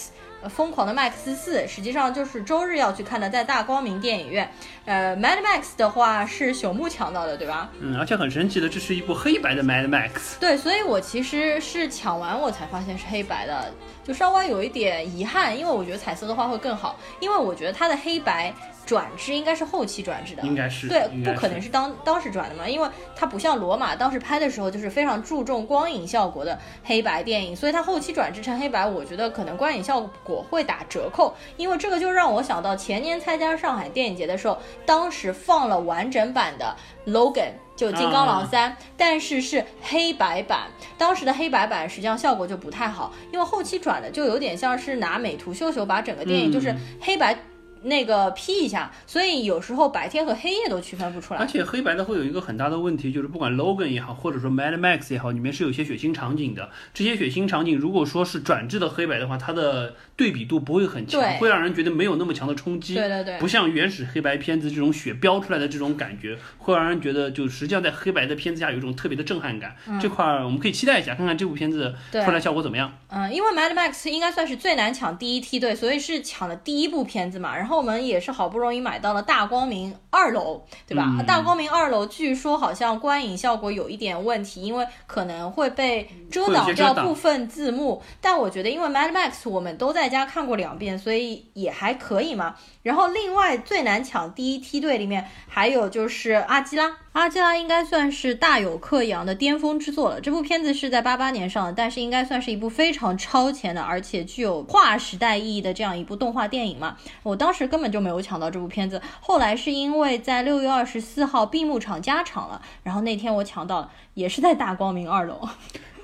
呃，疯狂的麦克斯四实际上就是周日要去看的，在大光明电影院。呃，Mad Max 的话是朽木抢到的，对吧？嗯，而且很神奇的，这是一部黑白的 Mad Max。对，所以我其实是抢完我才发现是黑白的，就稍微有一点遗憾，因为我觉得彩色的话会更好，因为我觉得它的黑白转制应该是后期转制的，应该是对，不可能是当当时转的嘛，因为它不像罗马当时拍的时候就是非常注重光影效果的黑白电影，所以它后期转制成黑白，我觉得可能观影效果会打折扣，因为这个就让我想到前年参加上海电影节的时候，当时放了完整版的 Logan。就金刚狼三、但是是黑白版。当时的黑白版实际上效果就不太好，因为后期转的就有点像是拿美图秀秀把整个电影就是黑白那个 P 一下，所以有时候白天和黑夜都区分不出来。而且黑白的会有一个很大的问题，就是不管 Logan 也好，或者说 Mad Max 也好，里面是有些血腥场景的。这些血腥场景如果说是转制的黑白的话，它的对比度不会很强，会让人觉得没有那么强的冲击。对对对不像原始黑白片子这种血飙出来的这种感觉，会让人觉得就实际上在黑白的片子下有一种特别的震撼感。这块儿我们可以期待一下，看看这部片子出来效果怎么样。嗯，因为 Mad Max 应该算是最难抢第一梯队，所以是抢的第一部片子嘛。然后我们也是好不容易买到了大光明二楼，对吧？嗯大光明二楼据说好像观影效果有一点问题，因为可能会被遮挡掉部分字幕。但我觉得，因为 Mad Max 我们都在家看过两遍，所以也还可以嘛。然后另外最难抢第一梯队里面还有就是阿基拉，阿基拉应该算是大有克洋的巅峰之作了。这部片子是在八八年上的，但是应该算是一部非常超前的，而且具有划时代意义的这样一部动画电影嘛。我当时根本就没有抢到这部片子，后来是因为在六月二十四号闭幕场加场了，然后那天我抢到了，也是在大光明二楼。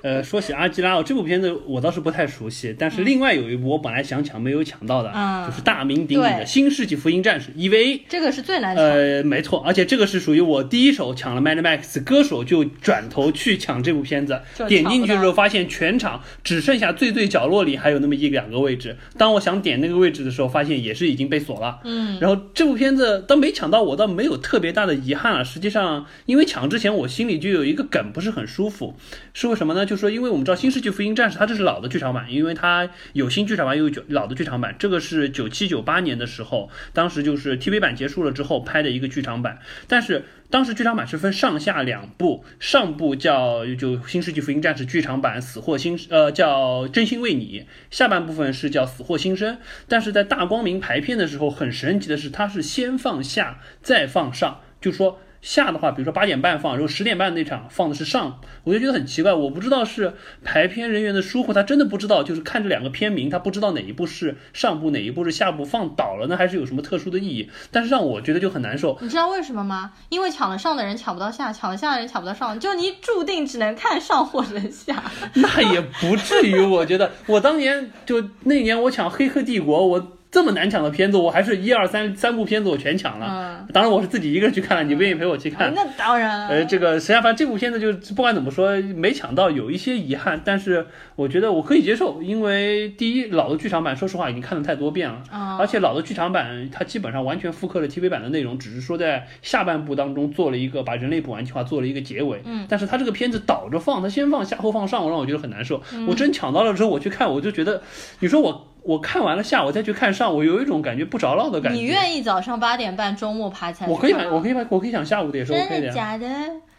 呃，说起阿基拉，哦，这部片子我倒是不太熟悉，但是另外有一部我本来想抢没有抢到的，嗯就是大名鼎鼎的《新世纪福音战士》EVA。这个是最难抢。呃，没错，而且这个是属于我第一手抢了 Mad Max 歌手，就转头去抢这部片子就，点进去抢不到之后发现全场只剩下最最角落里还有那么一两个位置。当我想点那个位置的时候，发现也是已经被锁了。嗯，然后这部片子当没抢到，我倒没有特别大的遗憾了。实际上，因为抢之前我心里就有一个梗不是很舒服，是为什么呢？就说，因为我们知道《新世纪福音战士》它这是老的剧场版，因为它有新剧场版，又有旧老的剧场版。这个是九七九八年的时候，当时就是 TV 版结束了之后拍的一个剧场版，但是。当时剧场版是分上下两部，上部叫就《新世纪福音战士》剧场版死或新呃叫真心为你，下半部分是叫死或新生。但是在大光明排片的时候，很神奇的是，它是先放下再放上，就说。下的话，比如说八点半放，然后十点半那场放的是上，我就觉得很奇怪，我不知道是排片人员的疏忽，他真的不知道，就是看这两个片名，他不知道哪一部是上部，哪一部是下部，放倒了呢，还是有什么特殊的意义？但是让我觉得就很难受。你知道为什么吗？因为抢了上的人抢不到下，抢了下的人抢不到上，就你注定只能看上或者下。那也不至于，我觉得我当年就那年我抢《黑客帝国》，我这么难抢的片子，我还是一二三三部片子我全抢了。嗯。当然我是自己一个人去看了，你不愿意陪我去看。那当然，呃，这个实际上，反正这部片子就不管怎么说，没抢到有一些遗憾，但是我觉得我可以接受，因为第一，老的剧场版说实话已经看了太多遍了，啊而且老的剧场版它基本上完全复刻了 TV 版的内容，只是说在下半部当中做了一个把人类补完计划做了一个结尾，嗯，但是它这个片子倒着放，它先放下后放上，让我觉得很难受。嗯。我真抢到了之后，我去看，我就觉得，你说我我看完了下，午再去看上，我有一种感觉不着落的感觉。你愿意早上八点半周末爬起来？我可以买，我可以买，我可以想下午的也是 OK 的呀。真的假的？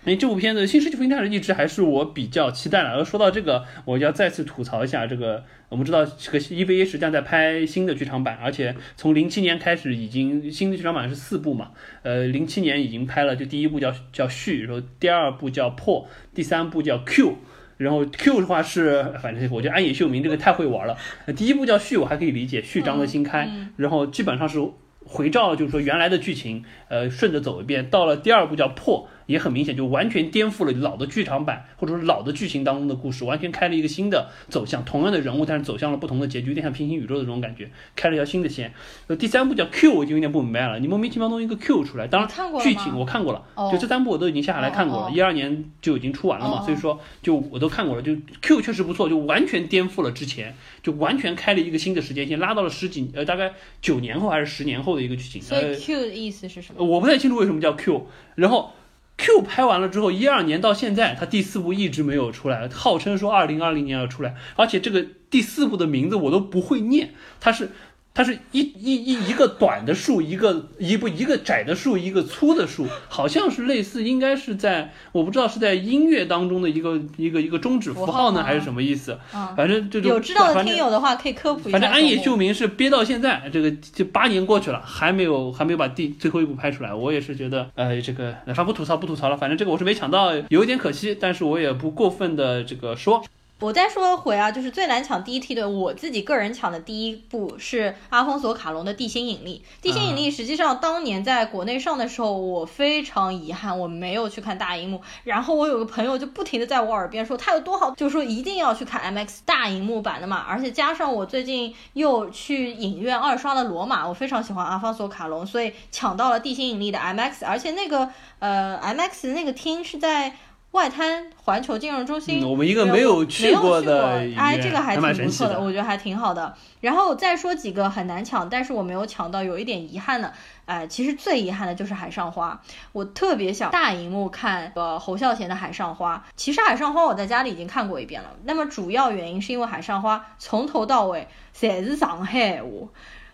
因为这部片子《新世纪福音战士》一直还是我比较期待的。而说到这个，我就要再次吐槽一下这个。我们知道这个 EVA 实际上在拍新的剧场版，而且从零七年开始已经新的剧场版是四部嘛，呃，零七年已经拍了，就第一部叫叫续，然后第二部叫破，第三部叫 Q。然后 Q 的话是，反正我觉得安野秀明这个太会玩了。呃第一部叫序，我还可以理解，序章的新开，然后基本上是回照，就是说原来的剧情，呃，顺着走一遍。到了第二部叫破，也很明显就完全颠覆了老的剧场版或者说老的剧情当中的故事，完全开了一个新的走向，同样的人物，但是走向了不同的结局，有点像平行宇宙的这种感觉，开了一条新的线。呃，第三部叫 Q，我就有点不明白了，你莫名其妙弄一个 Q 出来，当然剧情我看过了，哦就这三部我都已经下下来看过了，一二年就已经出完了嘛，所以说就我都看过了，就 Q 确实不错，就完全颠覆了之前，就完全开了一个新的时间线，拉到了十几呃大概九年后还是十年后的一个剧情，所以呃 Q 的意思是什么？我不太清楚为什么叫 Q，然后 Q 拍完了之后，一二年到现在，他第四部一直没有出来，号称说二零二零年要出来，而且这个第四部的名字我都不会念，它是。它是一一一一个短的树，一个一部一个窄的树，一个粗的树，好像是类似，应该是在我不知道是在音乐当中的一个一个一个终止符号呢，还是什么意思？嗯反正这种有知道的听友的话可以科普一下。反正安野秀明是憋到现在，这个这八年过去了，还没有还没有把第最后一部拍出来。我也是觉得，呃，这个反正不吐槽不吐槽了，反正这个我是没抢到，有一点可惜，但是我也不过分的这个说。我再说回啊，就是最难抢第一梯队，我自己个人抢的第一部是阿方索卡隆的《地心引力》。《地心引力》实际上当年在国内上的时候，我非常遗憾我没有去看大荧幕。然后我有个朋友就不停的在我耳边说它有多好，就说一定要去看 MX 大荧幕版的嘛。而且加上我最近又去影院二刷了《罗马》，我非常喜欢阿方索卡隆，所以抢到了《地心引力》的 MX，而且那个呃 MX 那个厅是在。外滩环球金融中心，嗯我们一个没有去过的哎，这个还挺不错的我觉得还挺好的。然后再说几个很难抢，但是我没有抢到，有一点遗憾的。哎，其实最遗憾的就是《海上花》，我特别想大荧幕看呃侯孝贤的《海上花》。其实《海上花》我在家里已经看过一遍了，那么主要原因是因为《海上花》从头到尾全是上海话，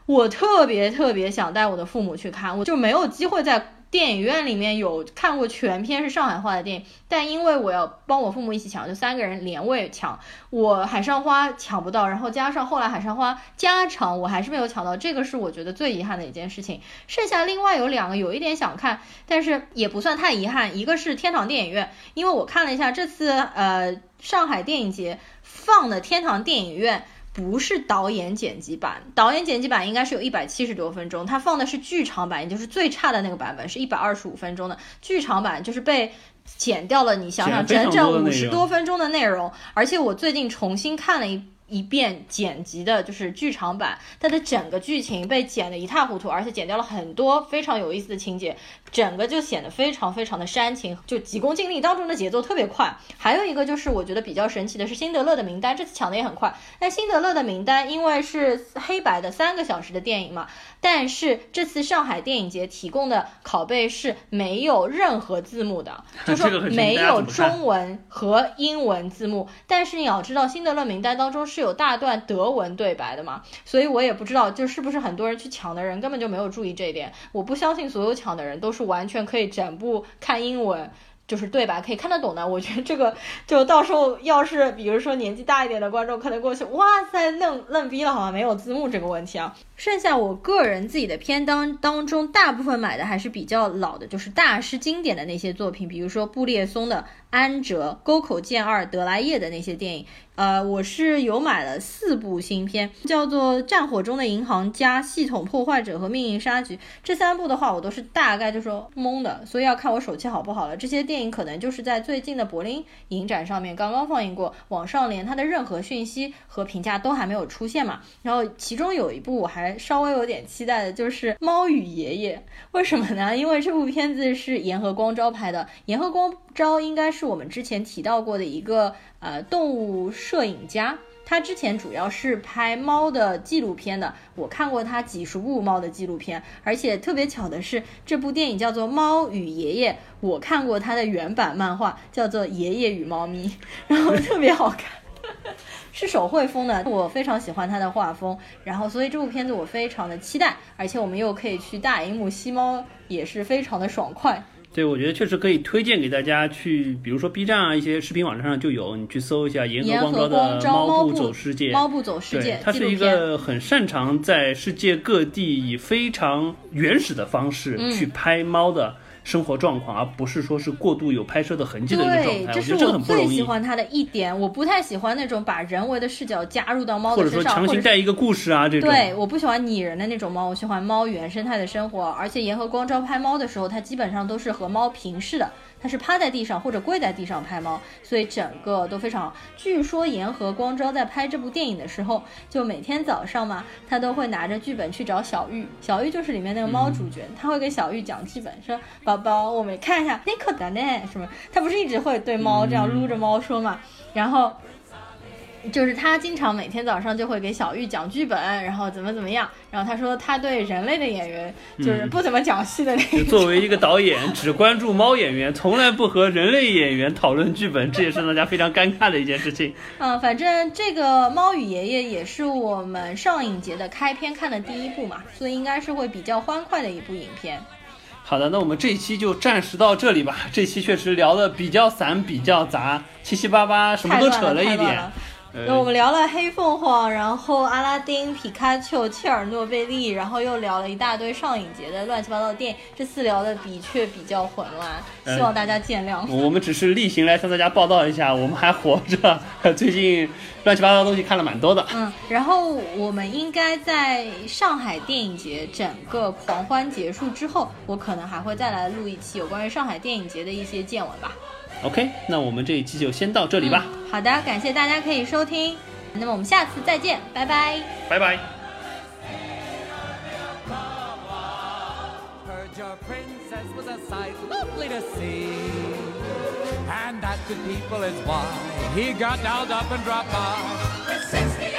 我特别特别想带我的父母去看，我就没有机会在。电影院里面有看过全片是上海话的电影，但因为我要帮我父母一起抢，就三个人连位抢，我海上花抢不到，然后加上后来海上花加长，我还是没有抢到，这个是我觉得最遗憾的一件事情。剩下另外有两个有一点想看，但是也不算太遗憾，一个是天堂电影院，因为我看了一下这次呃上海电影节放的天堂电影院。不是导演剪辑版，导演剪辑版应该是有一百七十多分钟，它放的是剧场版，也就是最差的那个版本，是一百二十五分钟的剧场版，就是被剪掉了你想想整整五十多分钟的内容，而且我最近重新看了一。一遍剪辑的，就是剧场版，它的整个剧情被剪得一塌糊涂，而且剪掉了很多非常有意思的情节，整个就显得非常非常的煽情，就急功近利当中的节奏特别快。还有一个就是我觉得比较神奇的是辛德勒的名单，这次抢的也很快。那辛德勒的名单因为是黑白的三个小时的电影嘛，但是这次上海电影节提供的拷贝是没有任何字幕的，就说没有中文和英文字幕。但是你要知道，辛德勒名单当中是有大段德文对白的嘛，所以我也不知道就是不是很多人去抢的人根本就没有注意这一点。我不相信所有抢的人都是完全可以整部看英文。就是对吧可以看得懂的，我觉得这个就到时候要是比如说年纪大一点的观众可能过去，哇塞，愣愣逼了，好像没有字幕这个问题啊。剩下我个人自己的片当当中，大部分买的还是比较老的，就是大师经典的那些作品，比如说布列松的《安哲》、沟口健二、德莱叶的那些电影。呃，我是有买了四部新片，叫做《战火中的银行家》、《系统破坏者》和《命运杀局》这三部的话，我都是大概就说懵的，所以要看我手气好不好了。这些电影可能就是在最近的柏林影展上面刚刚放映过，网上连它的任何讯息和评价都还没有出现嘛。然后其中有一部我还稍微有点期待的，就是《猫与爷爷》。为什么呢？因为这部片子是岩和光昭拍的，岩和光昭应该是我们之前提到过的一个呃动物摄影家。他之前主要是拍猫的纪录片的，我看过他几十部猫的纪录片，而且特别巧的是，这部电影叫做《猫与爷爷》，我看过他的原版漫画，叫做《爷爷与猫咪》，然后特别好看。是手绘风的，我非常喜欢他的画风，然后所以这部片子我非常的期待，而且我们又可以去大荧幕吸猫，也是非常的爽快。对，我觉得确实可以推荐给大家去，比如说 B 站啊，一些视频网站上就有，你去搜一下岩岩和和光昭的猫步步走世界。猫步走世界对，它是一个很擅长在世界各地以非常原始的方式嗯去拍猫的生活状况，而不是说是过度有拍摄的痕迹的一个状对，态。这是我很不容易。喜欢他的一点，我不太喜欢那种把人为的视角加入到猫的身上，或者说强行带一个故事啊，这种。对，我不喜欢拟人的那种猫，我喜欢猫原生态的生活。而且岩和光照拍猫的时候，它基本上都是和猫平视的，它是趴在地上或者跪在地上拍猫，所以整个都非常好。据说岩和光昭在拍这部电影的时候，就每天早上嘛，他都会拿着剧本去找小玉，小玉就是里面那个猫主角，他会给小玉讲剧本，说宝宝，我们看一下那可的呢什么，他不是一直会对猫这样撸着猫说嘛，然后。就是他经常每天早上就会给小玉讲剧本，然后怎么怎么样。然后他说他对人类的演员就是不怎么讲戏的那就种。作为一个导演，只关注猫演员，从来不和人类演员讨论剧本，这也是让大家非常尴尬的一件事情。嗯，反正这个《猫与爷爷》也是我们上影节的开篇看的第一部嘛，所以应该是会比较欢快的一部影片。好的，那我们这一期就暂时到这里吧。这期确实聊的比较散，比较杂，七七八八，什么都扯了一点那我们聊了黑凤凰，然后阿拉丁、皮卡丘、切尔诺贝利，然后又聊了一大堆上影节的乱七八糟的电影。这次聊的的确比较混乱，希望大家见谅。我们只是例行来向大家报道一下，我们还活着。最近乱七八糟的东西看了蛮多的。嗯，然后我们应该在上海电影节整个狂欢结束之后，我可能还会再来录一期有关于上海电影节的一些见闻吧。OK，那我们这一期就先到这里吧，好的，感谢大家可以收听，那么我们下次再见，拜拜。拜拜。Heard your princess was a sight lovely to see. And that good people is why he got dolled up and dropped by.